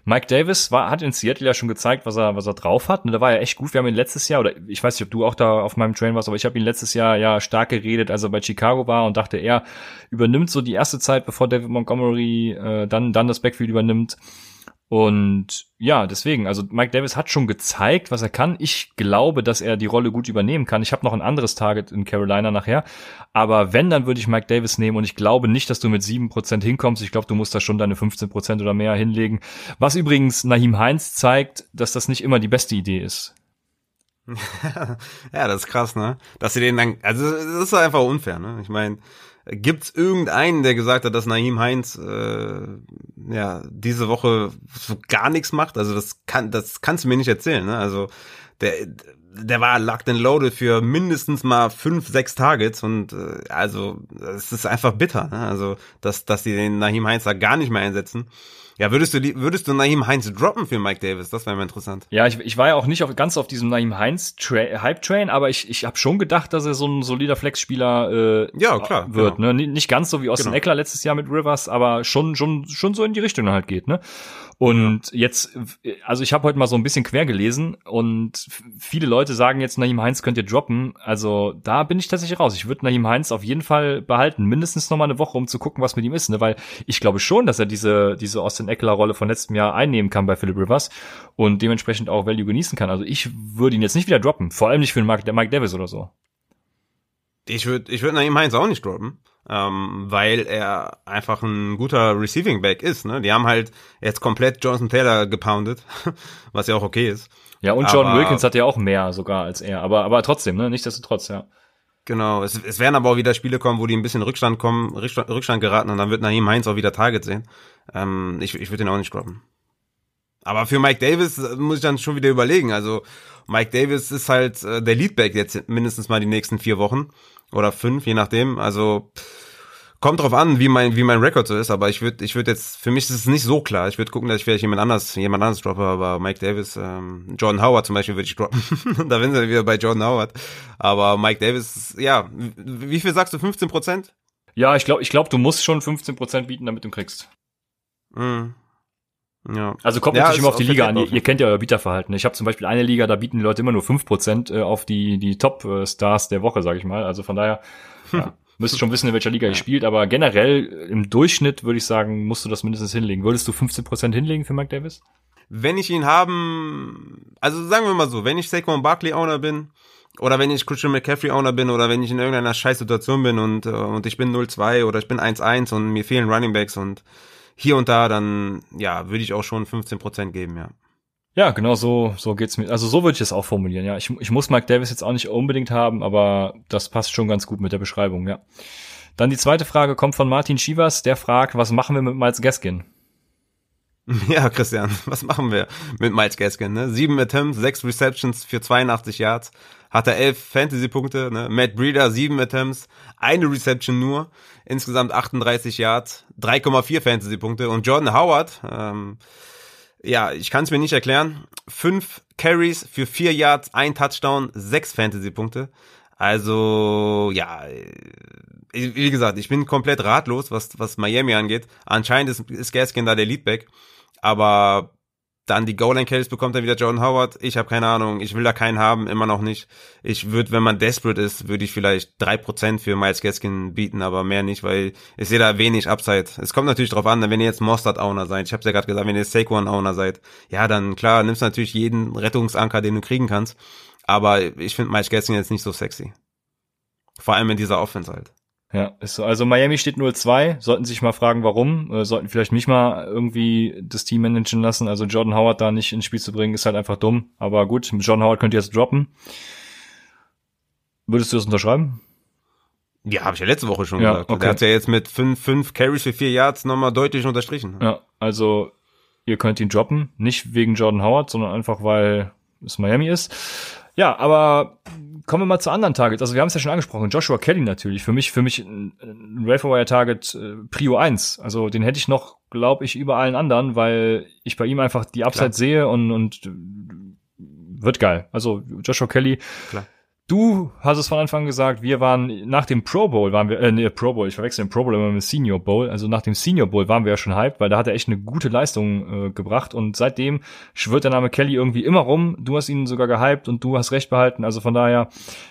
Mike Davis war, hat in Seattle ja schon gezeigt, was er, was er drauf hat. Und da war er echt gut. Wir haben ihn letztes Jahr, oder ich weiß nicht, ob du auch da auf meinem Train warst, aber ich habe ihn letztes Jahr ja stark geredet, als er bei Chicago war und dachte, er übernimmt so die erste Zeit, bevor David Montgomery äh, dann, dann das Backfield übernimmt. Und ja, deswegen, also Mike Davis hat schon gezeigt, was er kann. Ich glaube, dass er die Rolle gut übernehmen kann. Ich habe noch ein anderes Target in Carolina nachher. Aber wenn, dann würde ich Mike Davis nehmen und ich glaube nicht, dass du mit sieben Prozent hinkommst. Ich glaube, du musst da schon deine 15% oder mehr hinlegen. Was übrigens Nahim Heinz zeigt, dass das nicht immer die beste Idee ist. [LAUGHS] ja, das ist krass, ne? Dass sie den dann, also das ist einfach unfair, ne? Ich meine, Gibt's irgendeinen, der gesagt hat, dass Naim Heinz äh, ja diese Woche so gar nichts macht? Also das kann, das kannst du mir nicht erzählen. Ne? Also der, der war locked and loaded für mindestens mal fünf, sechs Targets und äh, also es ist einfach bitter. Ne? Also dass dass die den Naim Heinz da gar nicht mehr einsetzen. Ja, würdest du, würdest du Naim Heinz droppen für Mike Davis? Das wäre mal interessant. Ja, ich, ich war ja auch nicht auf, ganz auf diesem Naim Heinz Hype-Train, aber ich, ich habe schon gedacht, dass er so ein solider Flex-Spieler äh, ja, klar, wird. Genau. Ne? Nicht ganz so wie Austin genau. Eckler letztes Jahr mit Rivers, aber schon, schon, schon so in die Richtung halt geht. Ne? Und ja. jetzt, also ich habe heute mal so ein bisschen quer gelesen und viele Leute sagen jetzt, Naim Heinz könnt ihr droppen. Also da bin ich tatsächlich raus. Ich würde Naim Heinz auf jeden Fall behalten, mindestens noch mal eine Woche, um zu gucken, was mit ihm ist, ne? weil ich glaube schon, dass er diese diese Austin Eckler Rolle von letztem Jahr einnehmen kann bei Philip Rivers und dementsprechend auch Value genießen kann. Also ich würde ihn jetzt nicht wieder droppen, vor allem nicht für den Mike, Mike Davis oder so. Ich würde ich würde Naim Heinz auch nicht droppen ähm, weil er einfach ein guter Receiving Back ist. Ne? Die haben halt jetzt komplett Jonathan Taylor gepoundet, [LAUGHS] was ja auch okay ist. Ja, und John aber, Wilkins hat ja auch mehr sogar als er, aber, aber trotzdem, ne? Nichtsdestotrotz, ja. Genau, es, es werden aber auch wieder Spiele kommen, wo die ein bisschen Rückstand kommen, Rückstand, Rückstand geraten und dann wird Naheem Heinz auch wieder Target sehen. Ähm, ich ich würde den auch nicht droppen. Aber für Mike Davis äh, muss ich dann schon wieder überlegen. Also Mike Davis ist halt äh, der Leadback jetzt mindestens mal die nächsten vier Wochen oder fünf, je nachdem. Also kommt drauf an, wie mein wie mein Rekord so ist. Aber ich würde ich würde jetzt für mich ist es nicht so klar. Ich würde gucken, dass ich vielleicht jemand anders jemand anderes droppe. Aber Mike Davis, ähm, Jordan Howard zum Beispiel würde ich droppen. [LAUGHS] da sind wir wieder bei Jordan Howard. Aber Mike Davis, ja, wie viel sagst du? 15 Prozent? Ja, ich glaube, ich glaube, du musst schon 15 Prozent bieten, damit du ihn kriegst. Mm. Ja. Also kommt ja, natürlich immer auf die Liga an. Ihr, ihr, kennt ja euer Bieterverhalten. Ich habe zum Beispiel eine Liga, da bieten die Leute immer nur fünf Prozent äh, auf die, die Top-Stars der Woche, sage ich mal. Also von daher ja, [LAUGHS] müsst schon wissen, in welcher Liga ja. ihr spielt. Aber generell im Durchschnitt würde ich sagen, musst du das mindestens hinlegen. Würdest du 15 Prozent hinlegen für Mike Davis? Wenn ich ihn haben, also sagen wir mal so, wenn ich Saquon Barkley Owner bin, oder wenn ich Christian McCaffrey Owner bin oder wenn ich in irgendeiner Scheißsituation bin und, äh, und ich bin 0-2 oder ich bin 1-1 und mir fehlen Running Backs und hier und da, dann ja, würde ich auch schon 15% geben, ja. Ja, genau so, so geht's mir. Also so würde ich es auch formulieren, ja. Ich, ich muss Mike Davis jetzt auch nicht unbedingt haben, aber das passt schon ganz gut mit der Beschreibung, ja. Dann die zweite Frage kommt von Martin Schivas, der fragt, was machen wir mit Miles Gaskin? [LAUGHS] Ja, Christian, was machen wir mit Miles Gaskin? Ne? Sieben Attempts, sechs Receptions für 82 Yards, hat er elf Fantasy-Punkte. Ne? Matt Breeder, sieben Attempts, eine Reception nur, insgesamt 38 Yards, 3,4 Fantasy-Punkte. Und Jordan Howard, ähm, ja, ich kann es mir nicht erklären, fünf Carries für vier Yards, ein Touchdown, sechs Fantasy-Punkte. Also, ja, wie gesagt, ich bin komplett ratlos, was, was Miami angeht. Anscheinend ist, ist Gaskin da der Leadback. Aber dann die Goal Line Carries bekommt dann wieder Jordan Howard. Ich habe keine Ahnung. Ich will da keinen haben, immer noch nicht. Ich würde, wenn man desperate ist, würde ich vielleicht drei Prozent für Miles Gaskin bieten, aber mehr nicht, weil ich sehe da wenig Upside. Es kommt natürlich drauf an, wenn ihr jetzt Mostard Owner seid. Ich habe ja gerade gesagt, wenn ihr Saquon Owner seid, ja, dann klar, nimmst du natürlich jeden Rettungsanker, den du kriegen kannst. Aber ich finde Miles Gaskin jetzt nicht so sexy. Vor allem in dieser Offense halt. Ja, ist so. Also Miami steht 0-2, sollten sich mal fragen, warum. Äh, sollten vielleicht mich mal irgendwie das Team managen lassen. Also Jordan Howard da nicht ins Spiel zu bringen, ist halt einfach dumm. Aber gut, mit Jordan Howard könnt ihr jetzt droppen. Würdest du das unterschreiben? Ja, habe ich ja letzte Woche schon Ja, gesagt. okay. Der hat ja jetzt mit fünf, fünf Carries für vier Yards nochmal deutlich unterstrichen. Ja, also ihr könnt ihn droppen, nicht wegen Jordan Howard, sondern einfach weil es Miami ist. Ja, aber kommen wir mal zu anderen Targets. Also wir haben es ja schon angesprochen, Joshua Kelly natürlich. Für mich, für mich ein, ein Wire Target äh, Prio 1. Also den hätte ich noch, glaube ich, über allen anderen, weil ich bei ihm einfach die Upside Klar. sehe und, und äh, wird geil. Also Joshua Kelly. Klar. Du hast es von Anfang an gesagt, wir waren nach dem Pro Bowl waren wir, äh, nee, Pro Bowl, ich verwechsel den Pro Bowl immer mit Senior Bowl, also nach dem Senior Bowl waren wir ja schon hyped, weil da hat er echt eine gute Leistung äh, gebracht und seitdem schwirrt der Name Kelly irgendwie immer rum. Du hast ihn sogar gehypt und du hast recht behalten, also von daher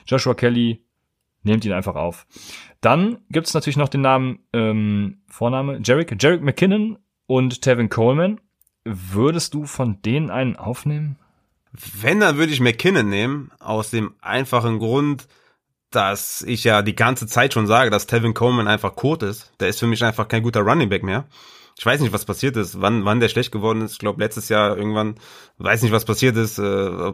Joshua Kelly, nehmt ihn einfach auf. Dann gibt's natürlich noch den Namen, ähm, Vorname, Jarek, Jarek McKinnon und Tevin Coleman. Würdest du von denen einen aufnehmen? Wenn, dann würde ich McKinnon nehmen, aus dem einfachen Grund, dass ich ja die ganze Zeit schon sage, dass Tevin Coleman einfach kot ist. Der ist für mich einfach kein guter Running Back mehr. Ich weiß nicht, was passiert ist, wann, wann der schlecht geworden ist. Ich glaube, letztes Jahr irgendwann, weiß nicht, was passiert ist, äh,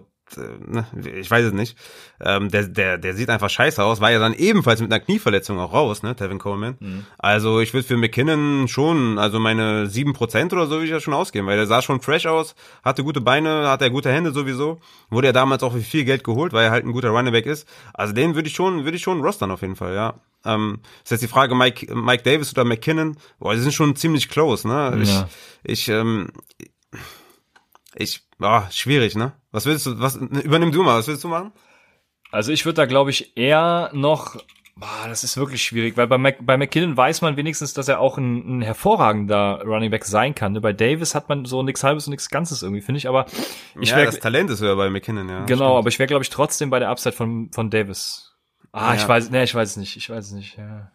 ich weiß es nicht. Ähm, der, der, der sieht einfach scheiße aus, war ja dann ebenfalls mit einer Knieverletzung auch raus, ne, Tevin Coleman. Also ich würde für McKinnon schon, also meine 7% oder so würde ich ja schon ausgeben, weil der sah schon fresh aus, hatte gute Beine, hatte er gute Hände sowieso. Wurde ja damals auch für viel Geld geholt, weil er halt ein guter Running Back ist. Also den würde ich schon, würde ich schon rostern auf jeden Fall, ja. Ähm, ist jetzt die Frage, Mike, Mike Davis oder McKinnon, boah, die sind schon ziemlich close, ne? Ich, Ja. ich, ähm, ich, boah, schwierig, ne? Was willst du, was, übernimm du mal, was willst du machen? Also ich würde da, glaube ich, eher noch. Boah, das ist wirklich schwierig, weil bei, Mac, bei McKinnon weiß man wenigstens, dass er auch ein, ein hervorragender Running Back sein kann. ne? Bei Davis hat man so nichts Halbes und nichts Ganzes irgendwie, finde ich. Aber ich ja, wäre das Talent ist höher bei McKinnon, ja. genau, stimmt. aber ich wäre, glaube ich, trotzdem bei der Upside von von Davis. Ah, ich Ja. weiß, nee, ich weiß es nicht, ich weiß es nicht. Ja.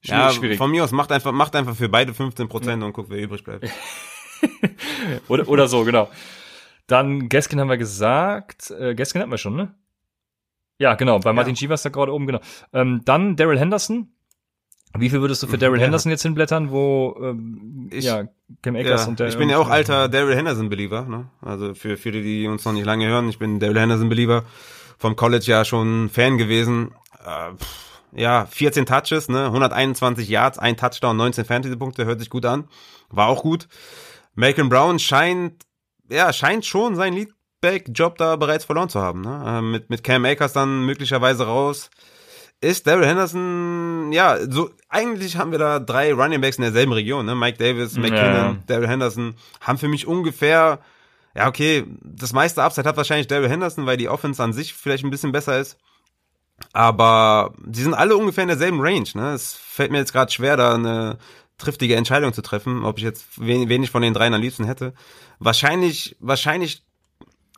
Schwierig, Ja, schwierig. von mir aus macht einfach, macht einfach für beide 15 Prozent und guck, wer übrig bleibt. [LAUGHS] Oder, oder so, genau. Dann Gaskin haben wir gesagt. Äh, Gaskin hatten wir schon, ne? Ja, genau. Bei Martin Chivas da gerade oben, genau. Ähm, dann Daryl Henderson. Wie viel würdest du für Daryl Ja. Henderson jetzt hinblättern, wo ähm, Ich- ja, Cam Akers Ja, und der ich bin ja auch alter Daryl Henderson-Believer, ne? Also für viele, die uns noch nicht lange hören, ich bin Daryl Henderson-Believer. Vom College ja schon Fan gewesen. Äh, pff, ja, 14 Touches, ne? 121 Yards, ein Touchdown, 19 Fantasy-Punkte, hört sich gut an. War auch gut. Malcolm Brown scheint, ja, scheint schon seinen Leadback-Job da bereits verloren zu haben, ne? Äh, mit, mit Cam Akers dann möglicherweise raus. Ist Daryl Henderson, ja, so, eigentlich haben wir da drei Running Backs in derselben Region, ne? Mike Davis, McKinnon, Ja. Daryl Henderson, haben für mich ungefähr, ja, okay, das meiste Upside hat wahrscheinlich Daryl Henderson, weil die Offense an sich vielleicht ein bisschen besser ist. Aber die sind alle ungefähr in derselben Range, ne? Es fällt mir jetzt gerade schwer, da eine triftige Entscheidung zu treffen, ob ich jetzt wen, wen ich von den dreien am liebsten hätte. Wahrscheinlich, wahrscheinlich,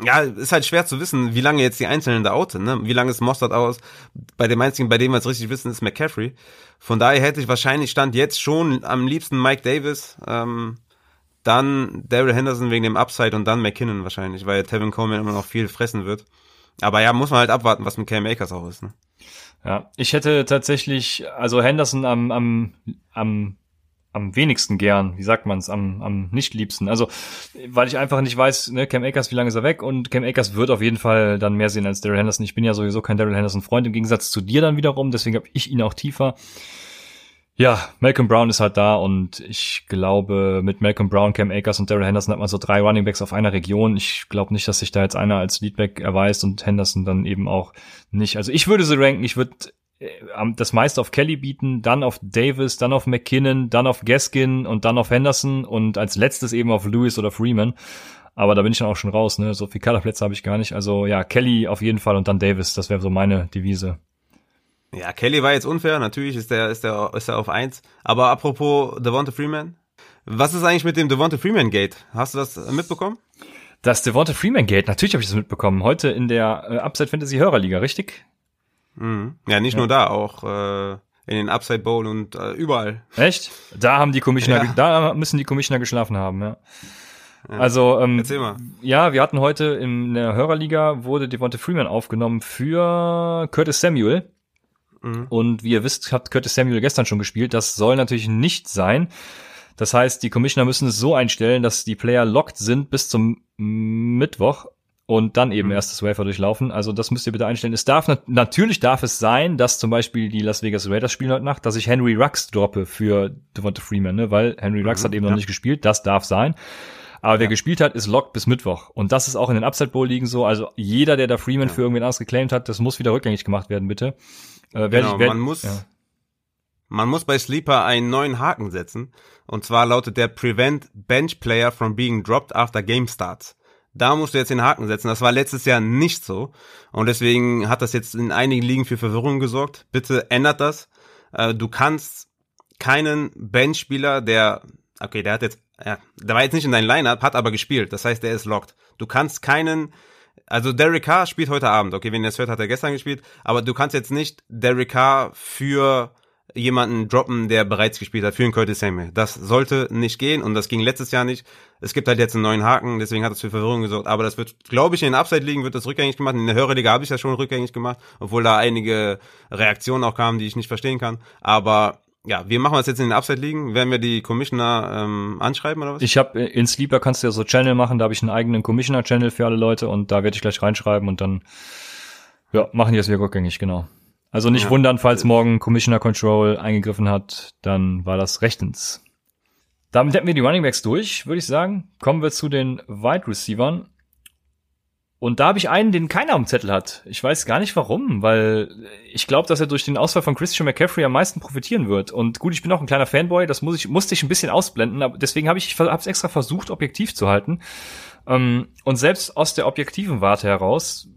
ja, ist halt schwer zu wissen, wie lange jetzt die Einzelnen da out sind, ne? Wie lange ist Mostert aus? Bei dem einzigen, bei dem wir es richtig wissen, ist McCaffrey. Von daher hätte ich wahrscheinlich Stand jetzt schon am liebsten Mike Davis, ähm, dann Daryl Henderson wegen dem Upside und dann McKinnon wahrscheinlich, weil Tevin Coleman immer noch viel fressen wird. Aber ja, muss man halt abwarten, was mit Cam Akers auch ist. Ne? Ja, ich hätte tatsächlich, also Henderson am, am, am, am wenigsten gern, wie sagt man's, am, am nicht liebsten. Also, weil ich einfach nicht weiß, ne, Cam Akers, wie lange ist er weg? Und Cam Akers wird auf jeden Fall dann mehr sehen als Daryl Henderson. Ich bin ja sowieso kein Daryl Henderson Freund, im Gegensatz zu dir dann wiederum, deswegen habe ich ihn auch tiefer. Ja, Malcolm Brown ist halt da und ich glaube, mit Malcolm Brown, Cam Akers und Daryl Henderson hat man so drei Running Backs auf einer Region. Ich glaube nicht, dass sich da jetzt einer als Leadback erweist und Henderson dann eben auch nicht. Also ich würde sie ranken, ich würde das meiste auf Kelly bieten, dann auf Davis, dann auf McKinnon, dann auf Gaskin und dann auf Henderson und als letztes eben auf Lewis oder Freeman. Aber da bin ich dann auch schon raus, ne? So viel Kaderplätze habe ich gar nicht. Also ja, Kelly auf jeden Fall und dann Davis, das wäre so meine Devise. Ja, Kelly war jetzt unfair, natürlich ist der, ist der, ist er auf eins. Aber apropos Devonta Freeman, was ist eigentlich mit dem Devonta Freeman Gate? Hast du das äh, mitbekommen? Das Devonta Freeman Gate, natürlich habe ich das mitbekommen. Heute in der äh, Upside Fantasy Hörerliga, richtig? Mhm. Ja, nicht nur da, auch äh, in den Upside Bowl und äh, überall. Echt? Da haben die Commissioner, Ja. da müssen die Commissioner geschlafen haben, ja. Also, ähm, ja, wir hatten heute in der Hörerliga wurde Devonta Freeman aufgenommen für Curtis Samuel. Mhm. Und wie ihr wisst, hat Curtis Samuel gestern schon gespielt. Das soll natürlich nicht sein. Das heißt, die Commissioner müssen es so einstellen, dass die Player locked sind bis zum Mittwoch und dann eben mhm. erst das Wafer durchlaufen. Also das müsst ihr bitte einstellen. Es darf natürlich darf es sein, dass zum Beispiel die Las Vegas Raiders spielen heute Nacht, dass ich Henry Rux droppe für Devonta Freeman, ne? weil Henry Rux mhm, hat eben ja. noch nicht gespielt. Das darf sein. Aber wer ja. gespielt hat, ist locked bis Mittwoch. Und das ist auch in den Upside Bowl liegen so. Also jeder, der da Freeman ja. für irgendwen anderes geclaimed hat, das muss wieder rückgängig gemacht werden, bitte. Äh, genau, ich, werd, man muss, ja. man muss bei Sleeper einen neuen Haken setzen. Und zwar lautet der Prevent Bench Player from being dropped after game starts. Da musst du jetzt den Haken setzen. Das war letztes Jahr nicht so. Und deswegen hat das jetzt in einigen Ligen für Verwirrung gesorgt. Bitte ändert das. Äh, du kannst keinen Benchspieler, der, okay, der hat jetzt ja, der war jetzt nicht in deinem Lineup, hat aber gespielt. Das heißt, der ist locked. Du kannst keinen, also Derek Carr spielt heute Abend. Okay, wenn ihr es hört, hat er gestern gespielt. Aber du kannst jetzt nicht Derek Carr für jemanden droppen, der bereits gespielt hat, für einen Curtis Samuel. Das sollte nicht gehen und das ging letztes Jahr nicht. Es gibt halt jetzt einen neuen Haken, deswegen hat es für Verwirrung gesorgt. Aber das wird, glaube ich, in den Upside ligen wird das rückgängig gemacht. In der Hörerliga habe ich das schon rückgängig gemacht, obwohl da einige Reaktionen auch kamen, die ich nicht verstehen kann. Aber ja, wir machen das jetzt in den Upside liegen. Werden wir die Commissioner ähm, anschreiben oder was? Ich habe in Sleeper kannst du ja so Channel machen, da habe ich einen eigenen Commissioner Channel für alle Leute und da werde ich gleich reinschreiben und dann ja, machen die das wieder rückgängig, genau. Also nicht ja. wundern, falls morgen Commissioner Control eingegriffen hat, dann war das rechtens. Damit hätten wir die Running Backs durch, würde ich sagen. Kommen wir zu den Wide Receivern. Und da habe ich einen, den keiner am Zettel hat. Ich weiß gar nicht warum, weil ich glaube, dass er durch den Ausfall von Christian McCaffrey am meisten profitieren wird. Und gut, ich bin auch ein kleiner Fanboy, das muss ich, musste ich ein bisschen ausblenden, aber deswegen habe ich es extra versucht, objektiv zu halten. Ähm, und selbst aus der objektiven Warte heraus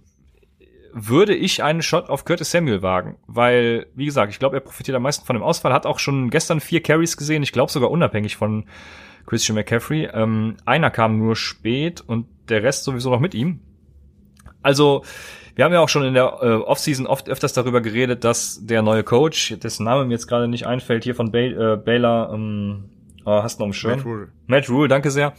würde ich einen Shot auf Curtis Samuel wagen, weil, wie gesagt, ich glaube, er profitiert am meisten von dem Ausfall, hat auch schon gestern vier Carries gesehen, ich glaube sogar unabhängig von Christian McCaffrey. Ähm, einer kam nur spät und der Rest sowieso noch mit ihm. Also, wir haben ja auch schon in der äh, Offseason oft öfters darüber geredet, dass der neue Coach, dessen Name mir jetzt gerade nicht einfällt, hier von Bay, äh, Baylor, ähm, oh, hast du noch einen Schirm? Matt Rule. Matt Rule, danke sehr.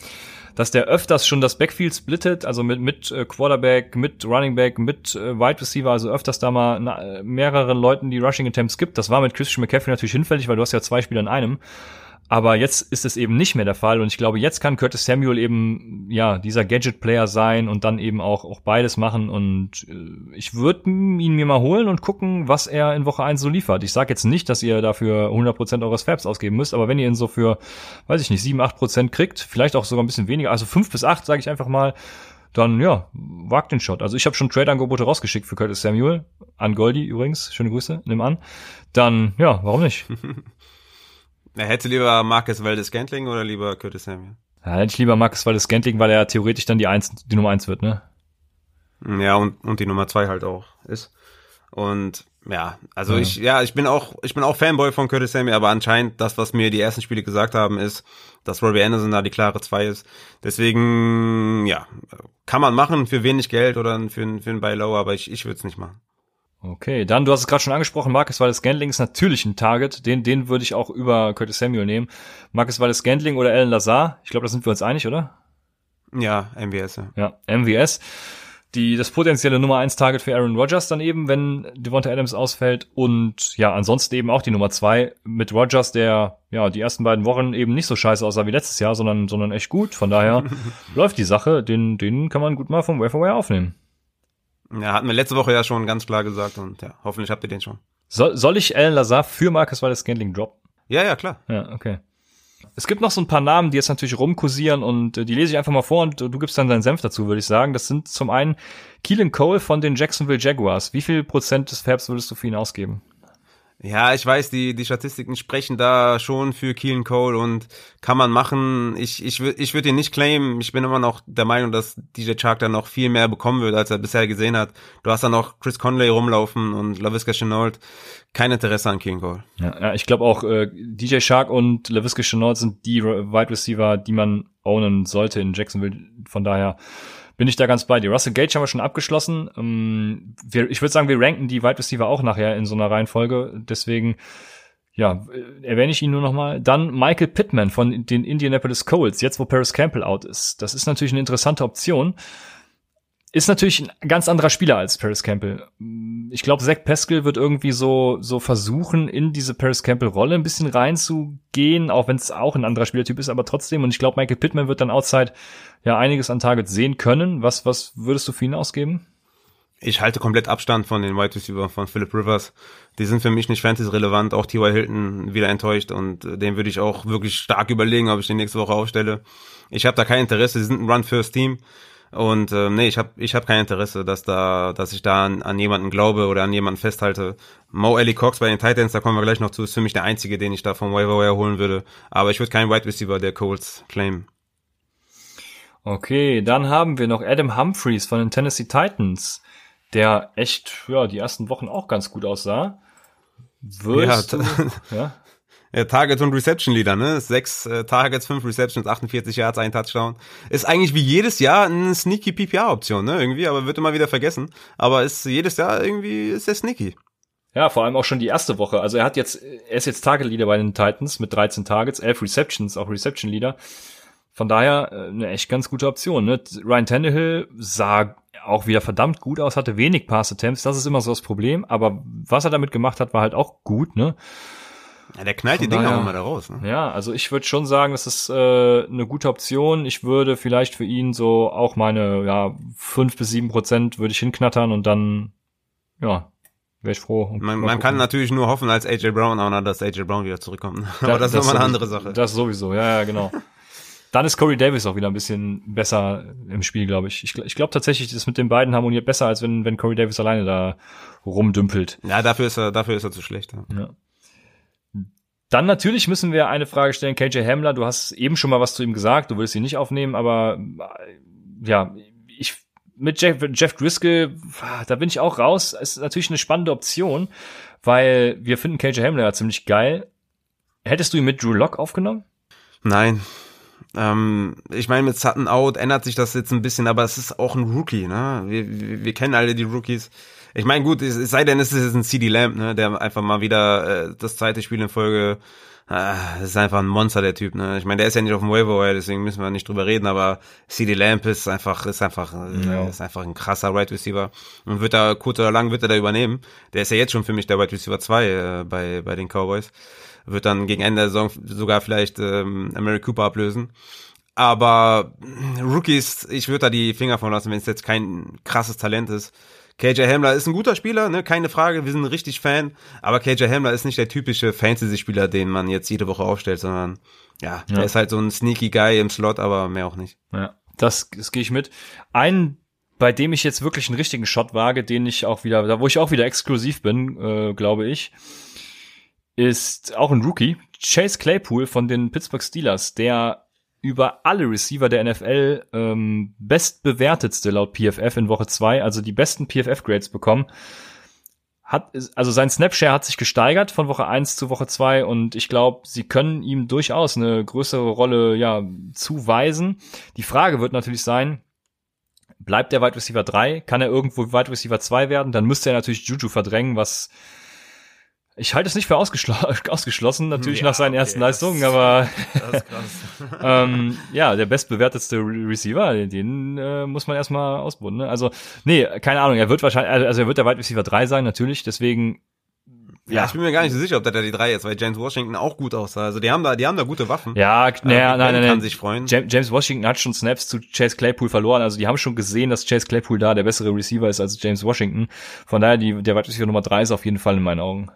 Dass der öfters schon das Backfield splittet, also mit, mit äh, Quarterback, mit Running Back, mit äh, Wide Receiver, also öfters da mal na, mehreren Leuten die Rushing Attempts gibt. Das war mit Christian McCaffrey natürlich hinfällig, weil du hast ja zwei Spieler in einem. Aber jetzt ist es eben nicht mehr der Fall und ich glaube, jetzt kann Curtis Samuel eben ja dieser Gadget-Player sein und dann eben auch auch beides machen und äh, ich würde ihn mir mal holen und gucken, was er in Woche 1 so liefert. Ich sage jetzt nicht, dass ihr dafür 100% eures Fabs ausgeben müsst, aber wenn ihr ihn so für, weiß ich nicht, 7, 8% kriegt, vielleicht auch sogar ein bisschen weniger, also 5 bis 8, sage ich einfach mal, dann ja, wagt den Shot. Also ich habe schon Trade-Angebote rausgeschickt für Curtis Samuel, an Goldie übrigens, schöne Grüße, nimm an. Dann, ja, warum nicht? [LAUGHS] Er hätte lieber Marcus Valdez Scantling oder lieber Curtis Samuel? Ja, hätte ich lieber Marcus Valdez Scantling, weil er theoretisch dann die, eins, die Nummer eins wird, ne? Ja, und, und die Nummer zwei halt auch ist. Und ja, also ja. ich, ja, ich bin auch, ich bin auch Fanboy von Curtis Samuel, aber anscheinend das, was mir die ersten Spiele gesagt haben, ist, dass Robbie Anderson da die klare zwei ist. Deswegen, ja, kann man machen für wenig Geld oder für, für einen Buy Low, aber ich, ich würde es nicht machen. Okay, dann, du hast es gerade schon angesprochen, Marcus Wallace Scantling ist natürlich ein Target. Den, den würde ich auch über Curtis Samuel nehmen. Marcus Wallace Scantling oder Alan Lazar. Ich glaube, da sind wir uns einig, oder? Ja, MVS. Ja, ja MVS. Die, das potenzielle Nummer eins Target für Aaron Rodgers dann eben, wenn Devonta Adams ausfällt. Und ja, ansonsten eben auch die Nummer zwei mit Rodgers, der ja die ersten beiden Wochen eben nicht so scheiße aussah wie letztes Jahr, sondern, sondern echt gut. Von daher [LAUGHS] läuft die Sache. Den, den kann man gut mal vom Waferwire aufnehmen. Ja, hatten wir letzte Woche ja schon ganz klar gesagt und ja, hoffentlich habt ihr den schon. Soll, soll ich Alan Lazar für Marcus Wallace Scantling droppen? Ja, ja, klar. Ja, okay. Es gibt noch so ein paar Namen, die jetzt natürlich rumkursieren und äh, die lese ich einfach mal vor und du gibst dann deinen Senf dazu, würde ich sagen. Das sind zum einen Keelan Cole von den Jacksonville Jaguars. Wie viel Prozent des Fabs würdest du für ihn ausgeben? Ja, ich weiß, die, die Statistiken sprechen da schon für Keelan Cole und kann man machen. Ich, ich, ich würde ihn nicht claimen. Ich bin immer noch der Meinung, dass DJ Chark da noch viel mehr bekommen wird, als er bisher gesehen hat. Du hast da noch Chris Conley rumlaufen und LaVisca Chenault. Kein Interesse an Keelan Cole. Ja, ja ich glaube auch, äh, DJ Shark und LaVisca Chenault sind die Wide Receiver, die man ownen sollte in Jacksonville. Von daher bin ich da ganz bei dir. Russell Gage haben wir schon abgeschlossen. Ähm, wir, ich würde sagen, wir ranken die Wide Receiver auch nachher in so einer Reihenfolge. Deswegen, ja, äh, erwähne ich ihn nur nochmal. Dann Michael Pittman von den Indianapolis Colts, jetzt wo Paris Campbell out ist. Das ist natürlich eine interessante Option. Ist natürlich ein ganz anderer Spieler als Paris Campbell. Ich glaube, Zach Pascal wird irgendwie so, so versuchen, in diese Paris Campbell-Rolle ein bisschen reinzugehen, auch wenn es auch ein anderer Spielertyp ist, aber trotzdem. Und ich glaube, Michael Pittman wird dann outside ja einiges an Targets sehen können. Was, was würdest du für ihn ausgeben? Ich halte komplett Abstand von den Wide Receiver von Philip Rivers. Die sind für mich nicht fantasy-relevant. Auch T.Y. Hilton wieder enttäuscht und äh, den würde ich auch wirklich stark überlegen, ob ich den nächste Woche aufstelle. Ich habe da kein Interesse. Sie sind ein Run-First-Team. Und äh, nee, ich habe ich hab kein Interesse, dass da, dass ich da an, an jemanden glaube oder an jemanden festhalte. Mo Ellie Cox bei den Titans, da kommen wir gleich noch zu, ist für mich der einzige, den ich da vom Waiver holen würde. Aber ich würde keinen Wide Receiver der Colts claimen. Okay, dann haben wir noch Adam Humphreys von den Tennessee Titans, der echt, ja, die ersten Wochen auch ganz gut aussah. Wirst ja, du, ja? Äh, Targets und Reception Leader, ne? Sechs äh, Targets, fünf Receptions, 48 Yards, ein Touchdown. Ist eigentlich wie jedes Jahr eine sneaky PPR-Option, ne? Irgendwie, aber wird immer wieder vergessen. Aber ist jedes Jahr irgendwie ist er sneaky. Ja, vor allem auch schon die erste Woche. Also er hat jetzt, er ist jetzt Target Leader bei den Titans mit 13 Targets, 11 Receptions, auch Reception Leader. Von daher äh, eine echt ganz gute Option. Ne? Ryan Tannehill sah auch wieder verdammt gut aus, hatte wenig Pass-Attempts. Das ist immer so das Problem. Aber was er damit gemacht hat, war halt auch gut. Ne? Ja, der knallt Von die Dinger auch immer da raus. Ne? Ja, also ich würde schon sagen, das ist äh, eine gute Option. Ich würde vielleicht für ihn so auch meine ja fünf bis sieben Prozent würde ich hinknattern und dann ja wäre ich froh. Man, man kann natürlich nur hoffen als AJ Brown Owner, dass AJ Brown wieder zurückkommt. [LAUGHS] Aber das, das ist nochmal eine andere Sache. Das sowieso, ja, ja genau. [LAUGHS] Dann ist Corey Davis auch wieder ein bisschen besser im Spiel, glaube ich. Ich, ich glaube tatsächlich, das mit den beiden harmoniert besser, als wenn, wenn Corey Davis alleine da rumdümpelt. Ja, dafür ist er, dafür ist er zu schlecht. Ja. ja. Dann natürlich müssen wir eine Frage stellen. KJ Hamler, du hast eben schon mal was zu ihm gesagt, du willst ihn nicht aufnehmen, aber äh, ja, ich mit Jeff, Jeff Driscoll, da bin ich auch raus. Ist natürlich eine spannende Option, weil wir finden KJ Hamler ja ziemlich geil. Hättest du ihn mit Drew Lock aufgenommen? Nein. Ähm, ich meine, mit Sutton out ändert sich das jetzt ein bisschen, aber es ist auch ein Rookie, ne? Wir, wir, wir kennen alle die Rookies. Ich meine, gut, es, sei denn, es ist ein CD Lamp, ne, der einfach mal wieder äh, das zweite Spiel in Folge Ah, das ist einfach ein Monster, der Typ, ne? Ich meine, der ist ja nicht auf dem Waiver, deswegen müssen wir nicht drüber reden, aber CD Lamp ist einfach, ist einfach, ja. ist einfach ein krasser Wide Receiver. Und wird da, kurz oder lang wird er da übernehmen. Der ist ja jetzt schon für mich der Wide Receiver 2 äh, bei, bei den Cowboys. Wird dann gegen Ende der Saison sogar vielleicht ähm, Mary Cooper ablösen. Aber Rookies, ich würde da die Finger von lassen, wenn es jetzt kein krasses Talent ist. KJ Hamler ist ein guter Spieler, ne, keine Frage, wir sind richtig Fan, aber KJ Hamler ist nicht der typische Fantasy-Spieler, den man jetzt jede Woche aufstellt, sondern ja, ja, der ist halt so ein sneaky Guy im Slot, aber mehr auch nicht. Ja, das, das gehe ich mit. Ein bei dem ich jetzt wirklich einen richtigen Shot wage, den ich auch wieder, da wo ich auch wieder exklusiv bin, äh, glaube ich, ist auch ein Rookie, Chase Claypool von den Pittsburgh Steelers, der über alle Receiver der NFL ähm, bestbewertetste laut PFF in Woche zwei, also die besten PFF-Grades bekommen. Hat, also sein Snapshare hat sich gesteigert von Woche eins zu Woche zwei und ich glaube, sie können ihm durchaus eine größere Rolle ja zuweisen. Die Frage wird natürlich sein, bleibt der Wide Receiver 3? Kann er irgendwo Wide Receiver 2 werden? Dann müsste er natürlich Juju verdrängen, was ich halte es nicht für ausgeschl [LAUGHS] ausgeschlossen, natürlich ja, nach seinen okay, ersten Leistungen, aber [LAUGHS] ähm, ja, der bestbewertetste Re Receiver, den äh, muss man erstmal ausbunden. Ne? Also, nee, keine Ahnung, er wird wahrscheinlich, also er wird der Wide Receiver 3 sein, natürlich, deswegen ja, ja, ich bin mir gar nicht so sicher, ob der da die drei ist, weil James Washington auch gut aussah. Also die haben da, die haben da gute Waffen. Ja, äh, naja, nein, nein, nein. Kann sich freuen. James Washington hat schon Snaps zu Chase Claypool verloren. Also die haben schon gesehen, dass Chase Claypool da der bessere Receiver ist als James Washington. Von daher, die, der Wide Receiver Nummer drei ist auf jeden Fall in meinen Augen.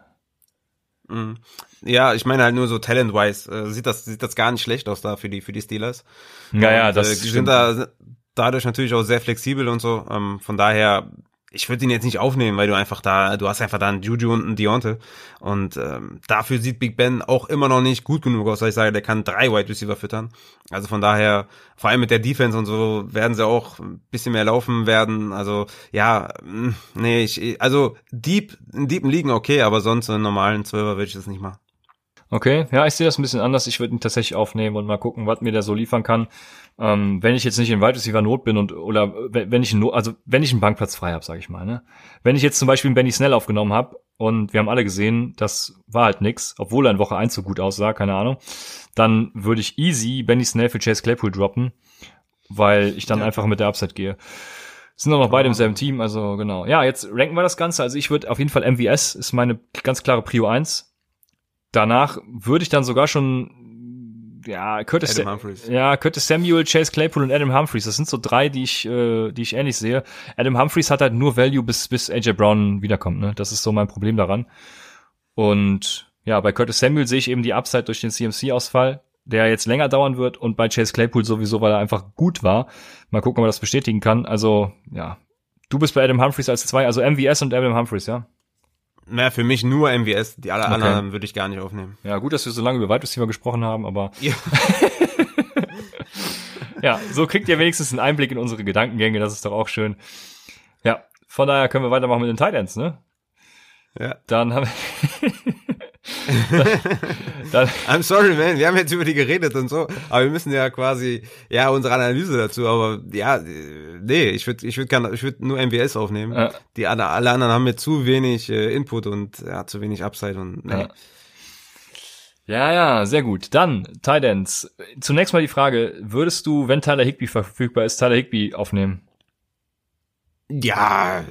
Mhm. Ja, ich meine halt nur so talent-wise äh, sieht das sieht das gar nicht schlecht aus da für die für die Steelers. Ja, ja, das äh, die sind da dadurch natürlich auch sehr flexibel und so. Ähm, von daher ich würde ihn jetzt nicht aufnehmen, weil du einfach da, du hast einfach da einen Juju und einen Deonte. Und ähm, dafür sieht Big Ben auch immer noch nicht gut genug aus, weil ich sage, der kann drei Wide Receiver füttern. Also von daher, vor allem mit der Defense und so, werden sie auch ein bisschen mehr laufen werden. Also ja, mm, nee, ich, also deep, in deepen Ligen okay, aber sonst in normalen Zwölfer würde ich das nicht machen. Okay, ja, ich sehe das ein bisschen anders. Ich würde ihn tatsächlich aufnehmen und mal gucken, was mir der so liefern kann. Ähm, wenn ich jetzt nicht in Wide Receiver Not bin und oder wenn ich Not, also wenn ich einen Bankplatz frei habe, sage ich mal. Ne? Wenn ich jetzt zum Beispiel einen Benny Snell aufgenommen habe und wir haben alle gesehen, das war halt nix, obwohl er in Woche 1 so gut aussah, keine Ahnung, dann würde ich easy Benny Snell für Chase Claypool droppen, weil ich dann ja. einfach mit der Upside gehe. Sind auch noch beide im selben Team, also genau. Ja, jetzt ranken wir das Ganze. Also ich würde auf jeden Fall MVS ist meine ganz klare Prio 1. Danach würde ich dann sogar schon ja, Curtis, Adam Humphries. ja, Curtis Samuel, Chase Claypool und Adam Humphreys. Das sind so drei, die ich, äh, die ich ähnlich sehe. Adam Humphreys hat halt nur Value, bis, bis AJ Brown wiederkommt. Ne? Das ist so mein Problem daran. Und ja, bei Curtis Samuel sehe ich eben die Upside durch den CMC-Ausfall, der jetzt länger dauern wird. Und bei Chase Claypool sowieso, weil er einfach gut war. Mal gucken, ob er das bestätigen kann. Also, ja. Du bist bei Adam Humphreys als zwei, also MVS und Adam Humphreys, ja? Na, für mich nur MVS, die alle Okay. anderen würde ich gar nicht aufnehmen. Ja, gut, dass wir so lange über Wide Receiver gesprochen haben, aber Ja. [LAUGHS] ja, so kriegt ihr wenigstens einen Einblick in unsere Gedankengänge, das ist doch auch schön. Ja, von daher können wir weitermachen mit den Titans, ne? ja. Dann haben [LAUGHS] [LAUGHS] dann, I'm sorry, man, wir haben jetzt über die geredet und so, aber wir müssen ja quasi, ja, unsere Analyse dazu, aber ja, nee, ich würde ich würd, ich würd nur MWS aufnehmen. Ja. Die alle, alle anderen haben mir zu wenig äh, Input und ja, zu wenig Upside und nee. Ja. ja, ja, sehr gut. Dann Titans. Zunächst mal die Frage, würdest du, wenn Tyler Higby verfügbar ist, Tyler Higby aufnehmen? Ja,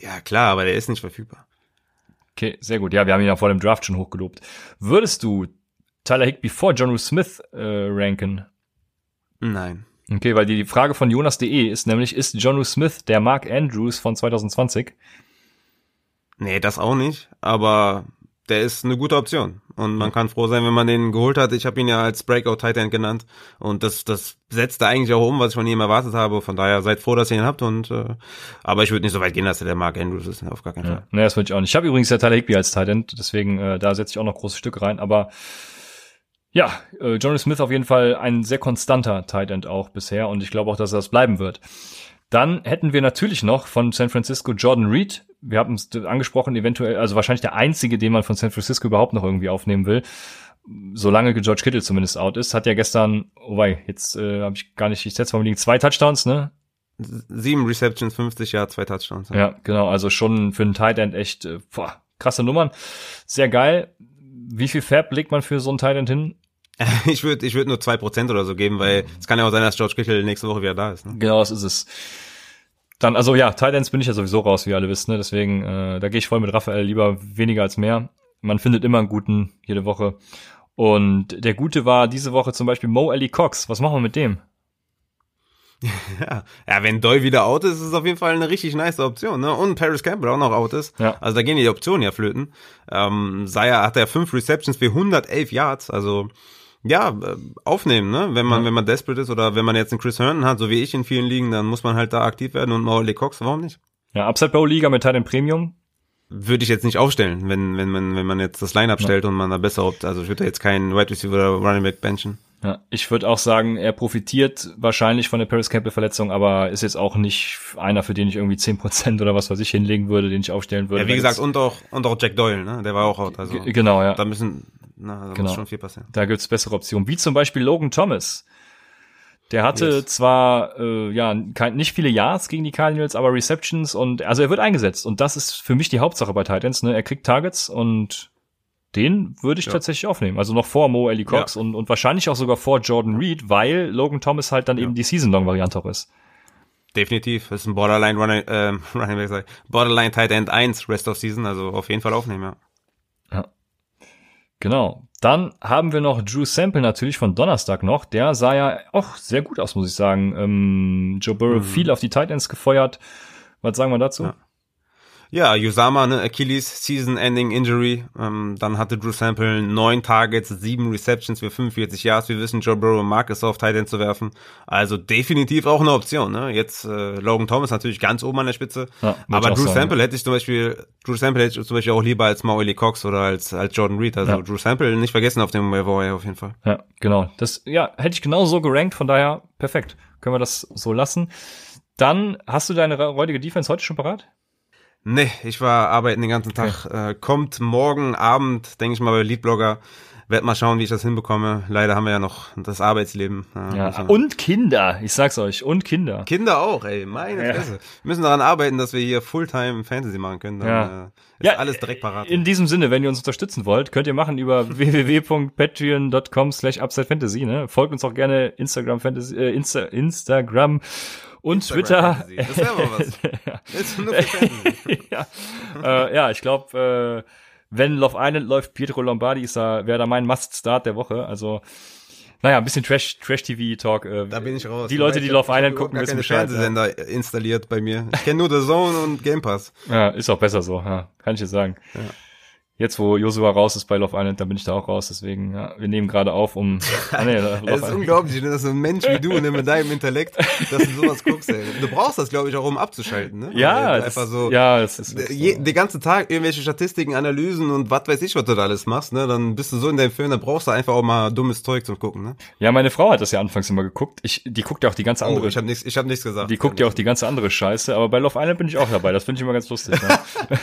ja klar, aber der ist nicht verfügbar. Okay, sehr gut. Ja, wir haben ihn ja vor dem Draft schon hochgelobt. Würdest du Tyler Higby vor John Smith äh, ranken? Nein. Okay, weil die, die Frage von Jonas.de ist nämlich, ist John Smith der Mark Andrews von 2020? Nee, das auch nicht, aber der ist eine gute Option. Und man kann froh sein, wenn man den geholt hat. Ich habe ihn ja als Breakout Titan genannt. Und das, das setzt da eigentlich auch um, was ich von ihm erwartet habe. Von daher seid froh, dass ihr ihn habt. Und äh, aber ich würde nicht so weit gehen, dass er der Mark Andrews ist. Auf gar keinen Fall. Ja. Nee, das würde ich auch nicht. Ich habe übrigens ja Tyler Higby als Titan, deswegen äh, da setze ich auch noch große Stücke rein. Aber ja, äh, Johnny Smith auf jeden Fall ein sehr konstanter Tight End auch bisher und ich glaube auch, dass er das bleiben wird. Dann hätten wir natürlich noch von San Francisco Jordan Reed. Wir haben es angesprochen, eventuell, also wahrscheinlich der einzige, den man von San Francisco überhaupt noch irgendwie aufnehmen will. Solange George Kittle zumindest out ist, hat ja gestern, oh wei, jetzt äh, habe ich gar nicht, ich setze mal liegen, zwei Touchdowns, ne? Sieben Receptions, 50 Jahre, zwei Touchdowns. Ja, genau, also schon für einen Tight End echt äh, boah, krasse Nummern. Sehr geil. Wie viel Fab legt man für so einen Tight End hin? [LAUGHS] Ich würde ich würd nur zwei Prozent oder so geben, weil es kann ja auch sein, dass George Kittle nächste Woche wieder da ist. Ne? Genau, das ist es. Dann, also ja, Titans bin ich ja sowieso raus, wie ihr alle wisst, ne? Deswegen, äh, da gehe ich voll mit Raphael lieber weniger als mehr. Man findet immer einen guten jede Woche. Und der Gute war diese Woche zum Beispiel Mo Ali Cox. Was machen wir mit dem? [LAUGHS] Ja. ja, wenn Doy wieder out ist, ist es auf jeden Fall eine richtig nice Option. Ne? Und Paris Campbell auch noch out ist. Ja. Also da gehen die Optionen ja flöten. Ähm, Saya hat ja fünf Receptions für 111 Yards. Also ja, äh, aufnehmen, ne? Wenn man, Ja. wenn man desperate ist oder wenn man jetzt einen Chris Herndon hat, so wie ich in vielen Ligen, dann muss man halt da aktiv werden und Mauli Cox, warum nicht? Ja, Upside Bowl Liga mit Titan Premium. Würde ich jetzt nicht aufstellen, wenn, wenn man, wenn man jetzt das Line-Up stellt und man da besser opt. Also ich würde da jetzt keinen Wide Receiver oder Running Back benchen. Ja, ich würde auch sagen, er profitiert wahrscheinlich von der Paris Campbell Verletzung, aber ist jetzt auch nicht einer, für den ich irgendwie 10% oder was weiß ich hinlegen würde, den ich aufstellen würde. Ja, wie gesagt, und auch, und auch Jack Doyle, ne? Der war auch out. Also genau, ja. da müssen, na, da Genau. muss schon viel passieren. Da gibt's bessere Optionen, wie zum Beispiel Logan Thomas. Der hatte Yes. zwar äh, ja kein, nicht viele Yards gegen die Cardinals, aber Receptions und also er wird eingesetzt und das ist für mich die Hauptsache bei Titans. Ne? Er kriegt Targets und den würde ich Ja. tatsächlich aufnehmen. Also noch vor Mo Ellie Cox und, und wahrscheinlich auch sogar vor Jordan Reed, weil Logan Thomas halt dann eben die Season-Long-Variante auch ist. Definitiv. Das ist ein Borderline Running, ähm, [LAUGHS] Running Back. Borderline Tight End 1 Rest of Season, also auf jeden Fall aufnehmen, ja. Genau. Dann haben wir noch Drew Sample natürlich von Donnerstag noch. Der sah ja auch sehr gut aus, muss ich sagen. Ähm, Joe Burrow viel auf die Titans gefeuert. Was sagen wir dazu? Ja. Ja, Usama, ne, Achilles, Season-Ending Injury. Ähm, dann hatte Drew Sample neun Targets, sieben Receptions für 45 Yards. Wir wissen, Joe Burrow mag es auf Tight End zu werfen. Also definitiv auch eine Option. Ne? Jetzt äh, Logan Thomas natürlich ganz oben an der Spitze. Ja, aber Drew sagen, Sample hätte ich zum Beispiel, Drew Sample hätte ich zum Beispiel auch lieber als Mauli Cox oder als, als Jordan Reed. Also Ja. Drew Sample nicht vergessen auf dem Wire auf jeden Fall. Ja, genau. Das ja, hätte ich genau so gerankt, von daher perfekt. Können wir das so lassen. Dann hast du deine räudige Defense heute schon parat? Nee, ich war arbeiten den ganzen Tag. Äh, kommt morgen Abend, denke ich mal, bei Leadblogger. Werd mal schauen, wie ich das hinbekomme. Leider haben wir ja noch das Arbeitsleben. Äh, Ja. Und Kinder, ich sag's euch, und Kinder. Kinder auch, ey. Meine Ja. Fresse. Wir müssen daran arbeiten, dass wir hier Fulltime Fantasy machen können. Dann Ja. äh, ist Ja, alles direkt parat. In diesem Sinne, wenn ihr uns unterstützen wollt, könnt ihr machen über [LAUGHS] www.patreon.com slash upsidefantasy, ne? Folgt uns auch gerne Instagram Fantasy, äh, Insta, Instagram Und Instagram Twitter. Das wäre mal was. ja. [LAUGHS] Jetzt nur für Fantasy. ja, äh, ja, ich glaube, äh, wenn Love Island läuft, Pietro Lombardi ist da, wäre da mein Must-Start der Woche. Also, naja, ein bisschen Trash, Trash-TV-Talk. Äh, Da bin ich raus. Die Leute, die Love hab- Island gucken, wissen Bescheid. Ja. Fernsehsender installiert bei mir. Ich kenne nur The Zone und Game Pass. ja, ist auch besser so, ja, kann ich dir sagen. Ja. Jetzt, wo Joshua raus ist bei Love Island, dann bin ich da auch raus. Deswegen, ja, wir nehmen gerade auf, um. [LAUGHS] Ah, nee, Es ist unglaublich, ne, dass so ein Mensch wie du ne, mit deinem Intellekt, dass du sowas guckst. Ey. Du brauchst das, glaube ich, auch um abzuschalten. Ne? Ja, du das, einfach so. ja, es ist. Je, den ganzen Tag irgendwelche Statistiken, Analysen und was weiß ich, was du da alles machst, ne? Dann bist du so in deinem Film, dann brauchst du einfach auch mal dummes Zeug zum Gucken, ne? Ja, meine Frau hat das ja anfangs immer geguckt. Ich, die guckt ja auch die ganze andere. Oh, ich habe nichts, ich habe nichts gesagt. die guckt ja auch die ganze andere Scheiße, aber bei Love Island bin ich auch dabei. Das finde ich immer ganz lustig. Ne? [LAUGHS]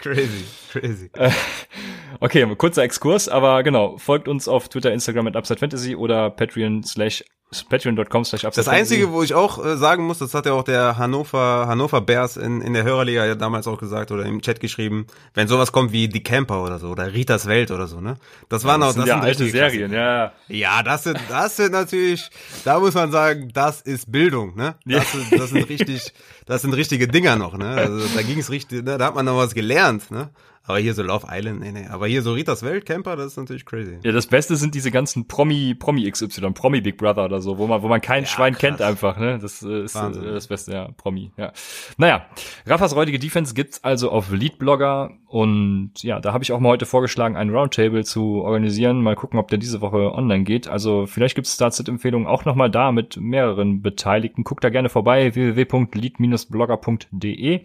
Crazy, crazy. [LAUGHS] Okay, kurzer Exkurs, aber genau, folgt uns auf Twitter, Instagram mit Upside Fantasy oder Patreon slash patreon.com slash Upside Das Einzige, wo ich auch äh, sagen muss, das hat ja auch der Hannover, Hannover Bears in, in der Hörerliga ja damals auch gesagt oder im Chat geschrieben, wenn sowas kommt wie Die Camper oder so oder Ritas Welt oder so, ne? Das waren auch, das sind ja alte Serien, ja. Ja, das sind, das sind natürlich, da muss man sagen, das ist Bildung, ne? Das, sind, das sind richtig, das sind richtige Dinger noch, ne? Also da ging es richtig, ne? da hat man noch was gelernt, ne? Aber hier so Love Island, nee, nee. Aber hier so Ritas Welt, Camper, das ist natürlich crazy. Ja, das Beste sind diese ganzen Promi, Promi XY, Promi Big Brother oder so, wo man, wo man kein Schwein krass. kennt einfach, ne? Das äh, ist Wahnsinn. äh, das Beste, ja, Promi, ja. Naja, Raffas räudige Defense gibt's also auf Leadblogger und ja, da habe ich auch mal heute vorgeschlagen, einen Roundtable zu organisieren. Mal gucken, ob der diese Woche online geht. Also vielleicht gibt's Startset-Empfehlungen auch nochmal da mit mehreren Beteiligten. Guckt da gerne vorbei, www.lead-blogger.de.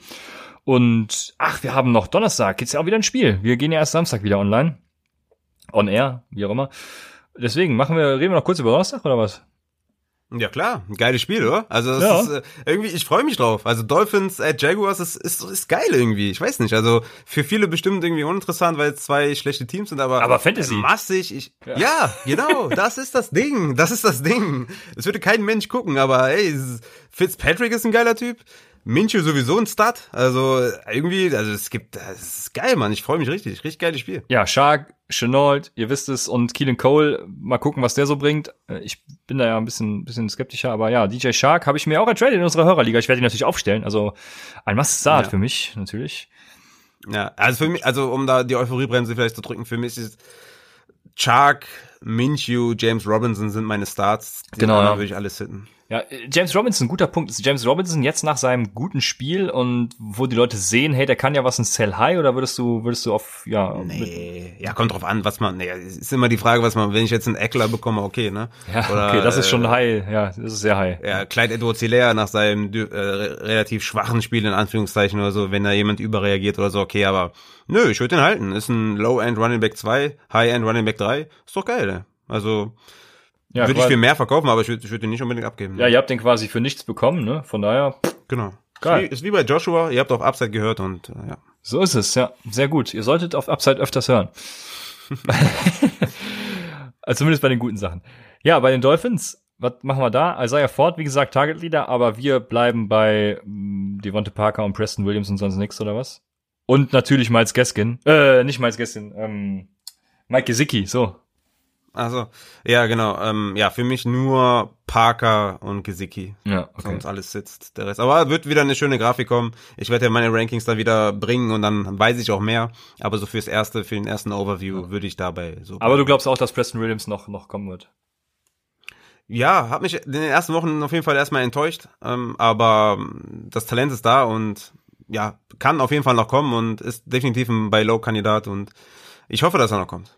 Und ach, wir haben noch Donnerstag, geht's ja auch wieder ein Spiel. Wir gehen ja erst Samstag wieder online. On air, wie auch immer. Deswegen machen wir, reden wir noch kurz über Donnerstag oder was? Ja klar, ein geiles Spiel, oder? Also Ja. ist äh, irgendwie, ich freue mich drauf. Also Dolphins at Jaguars ist, ist, ist geil irgendwie. Ich weiß nicht. Also für viele bestimmt irgendwie uninteressant, weil es zwei schlechte Teams sind, aber Aber Fantasy. massig. Ich, Ja. ja. genau. Das ist das Ding. Das ist das Ding. Es würde kein Mensch gucken, aber ist- Fitzpatrick ist ein geiler Typ. Minshew sowieso ein Stud. Also irgendwie, also es gibt, das ist geil, Mann. Ich freue mich richtig. Richtig geiles Spiel. Ja, Shark, Chenault, ihr wisst es, und Keelan Cole, mal gucken, was der so bringt. Äh, Ich bin da ja ein bisschen, bisschen skeptischer, aber ja, DJ Shark habe ich mir auch ertradet in unserer Hörerliga. Ich werde ihn natürlich aufstellen. Also ein Must-Start Ja. für mich, natürlich. Ja, also für mich, also um da die Euphoriebremse vielleicht zu drücken, für mich ist Chark, Minshew, James Robinson sind meine Starts. Die Genau, ja. würde ich alles hitten. Ja, äh, James Robinson, guter Punkt. Ist James Robinson jetzt nach seinem guten Spiel und wo die Leute sehen, hey, der kann ja was in Sell High oder würdest du, würdest du auf, ja, Nee, ja, kommt drauf an, was man, nee, es ist immer die Frage, was man, wenn ich jetzt einen Eckler bekomme, okay, ne? ja, Oder, okay, das ist schon äh, High, ja, das ist sehr High. Ja, Clyde Edwards Hilaire nach seinem äh, re- relativ schwachen Spiel in Anführungszeichen oder so, wenn da jemand überreagiert oder so, okay, aber nö, ich würde den halten. Ist ein Low-End Running Back 2, High-End Running Back 3, ist doch geil, ne? Also, Ja, würde ich viel mehr verkaufen, aber ich würde würd den nicht unbedingt abgeben. ja, ihr habt den quasi für nichts bekommen, ne? Von daher, Genau. Geil. Ist wie, ist wie bei Joshua, ihr habt auf Upside gehört und äh, ja. So ist es, ja. Sehr gut. Ihr solltet auf Upside öfters hören. [LAUGHS] [LAUGHS] also zumindest bei den guten Sachen. Ja, bei den Dolphins, was machen wir da? Isaiah Ford, wie gesagt, Target Leader, aber wir bleiben bei mh, Devonta Parker und Preston Williams und sonst nichts, oder was? Und natürlich Miles Gaskin. Äh, nicht Miles Gaskin, ähm, Mike Gesicki, so. Also, ja, genau. Ähm, ja, für mich nur Parker und Gesicki. Ja, okay. Sonst alles sitzt der Rest. Aber wird wieder eine schöne Grafik kommen. Ich werde ja meine Rankings dann wieder bringen und dann weiß ich auch mehr. Aber so fürs erste, für den ersten Overview würde ich dabei so. Aber du glaubst auch, dass Preston Williams noch, noch kommen wird? ja, hat mich in den ersten Wochen auf jeden Fall erstmal enttäuscht. Ähm, aber ähm, das Talent ist da und ja, kann auf jeden Fall noch kommen und ist definitiv ein Buy-Low-Kandidat und ich hoffe, dass er noch kommt.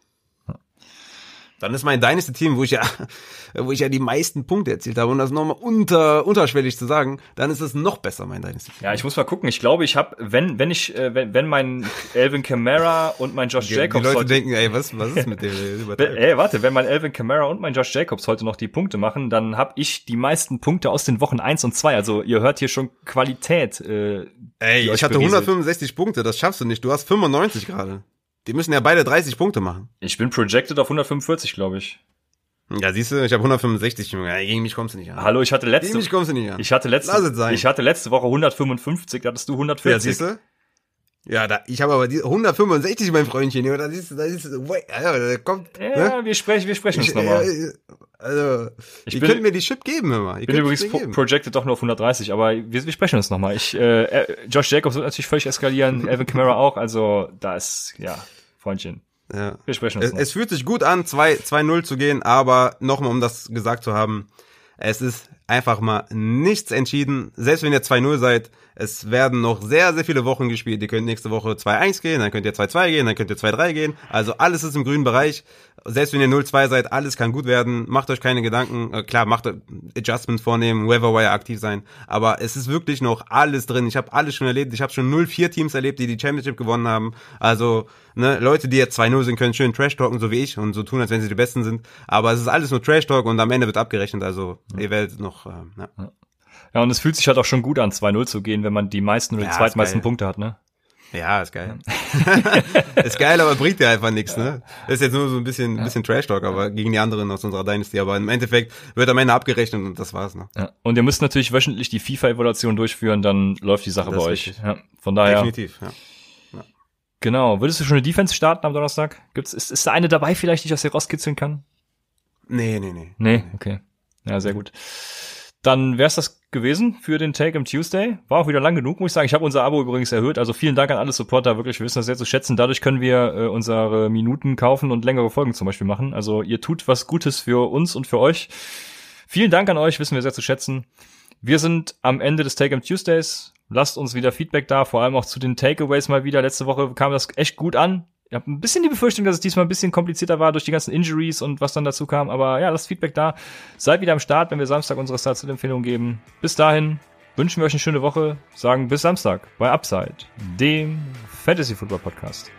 Dann ist mein Dynasty-Team, wo ich ja, [LAUGHS] wo ich ja die meisten Punkte erzielt habe, und das nochmal unter, unterschwellig zu sagen, dann ist es noch besser, mein Dynasty-Team. Ja, ich muss mal gucken. Ich glaube, ich habe, wenn, wenn ich, äh, wenn, wenn mein Elvin Kamara und mein Josh Die Jacobs Leute heute- denken, ey, was, was ist mit dem? [LAUGHS] Ey, warte, wenn mein Elvin Kamara und mein Josh Jacobs heute noch die Punkte machen, dann habe ich die meisten Punkte aus den Wochen 1 und 2. Also ihr hört hier schon Qualität. Äh, Ey, die ich hatte berieselt. 165 Punkte, das schaffst du nicht. Du hast 95 gerade. Die müssen ja beide 30 Punkte machen. Ich bin projected auf 145, glaube ich. Ja, siehst du, ich habe 165, Junge. Ja, gegen mich kommst du nicht an. Hallo, ich hatte Gegen letzte, mich kommst du nicht an. ich hatte letzte, Lass es sein. ich hatte letzte Woche 155, da hattest du ja, 140. siehst du? Ja, da, ich habe aber die 165, mein Freundchen. Ja, das ist, das ist, ja, da kommt. Ja, ne? wir sprechen, wir sprechen uns nochmal. äh, also, Ich ihr bin- könnt mir die Chip geben immer. Ihr Ich bin übrigens pro projected doch nur auf 130, aber wir, wir sprechen uns nochmal. Ich, äh, äh, Josh Jacobs wird natürlich völlig eskalieren, [LAUGHS] Alvin Kamara auch, also da ist, ja, Freundchen. Ja. Wir sprechen uns Es, noch. es fühlt sich gut an, 2 2-0 zu gehen, aber nochmal, um das gesagt zu haben, es ist einfach mal nichts entschieden. Selbst wenn ihr 2-0 seid, es werden noch sehr, sehr viele Wochen gespielt. Ihr könnt nächste Woche 2-1 gehen, dann könnt ihr 2-2 gehen, dann könnt ihr 2-3 gehen. Also alles ist im grünen Bereich. Selbst wenn ihr 0-2 seid, alles kann gut werden. Macht euch keine Gedanken. Äh, Klar, macht Adjustments vornehmen, Wire aktiv sein. Aber es ist wirklich noch alles drin. Ich habe alles schon erlebt. Ich habe schon 0-4 Teams erlebt, die die Championship gewonnen haben. Also ne, Leute, die jetzt 2-0 sind, können schön Trash-talken, so wie ich, und so tun, als wenn sie die Besten sind. Aber es ist alles nur Trash-talk und am Ende wird abgerechnet. Also ihr werdet noch... Ähm, ja. Ja, und es fühlt sich halt auch schon gut an, 2-0 zu gehen, wenn man die meisten oder die Ja, ist zweitmeisten. Punkte hat, ne? Ja, ist geil. [LAUGHS] ist geil, aber bringt dir einfach nichts, ne? Das ist jetzt nur so ein bisschen, ein bisschen Trash-Talk, aber gegen die anderen aus unserer Dynasty. Aber im Endeffekt wird am Ende abgerechnet und das war's, ne? Ja. Und ihr müsst natürlich wöchentlich die FIFA-Evaluation durchführen, dann läuft die Sache Das bei euch. richtig. Ja, von daher, Definitiv, ja. genau. Würdest du schon eine Defense starten am Donnerstag? Gibt's, ist, ist da eine dabei vielleicht, die ich aus dir rauskitzeln kann? Nee, nee, nee. Nee, okay. Ja, sehr gut. Dann wär's das gewesen für den Take am Tuesday. War auch wieder lang genug, muss ich sagen. Ich habe unser Abo übrigens erhöht. Also vielen Dank an alle Supporter. Wirklich, wir wissen das sehr zu schätzen. Dadurch können wir äh, unsere Minuten kaufen und längere Folgen zum Beispiel machen. Also ihr tut was Gutes für uns und für euch. Vielen Dank an euch, wissen wir sehr zu schätzen. Wir sind am Ende des Take am Tuesdays. Lasst uns wieder Feedback da, vor allem auch zu den Takeaways mal wieder. Letzte Woche kam das echt gut an. Ich habe ein bisschen die Befürchtung, dass es diesmal ein bisschen komplizierter war durch die ganzen Injuries und was dann dazu kam. Aber ja, lasst Feedback da. Seid wieder am Start, wenn wir Samstag unsere Start-Empfehlung geben. Bis dahin wünschen wir euch eine schöne Woche. Sagen bis Samstag bei Upside, dem Fantasy Football Podcast.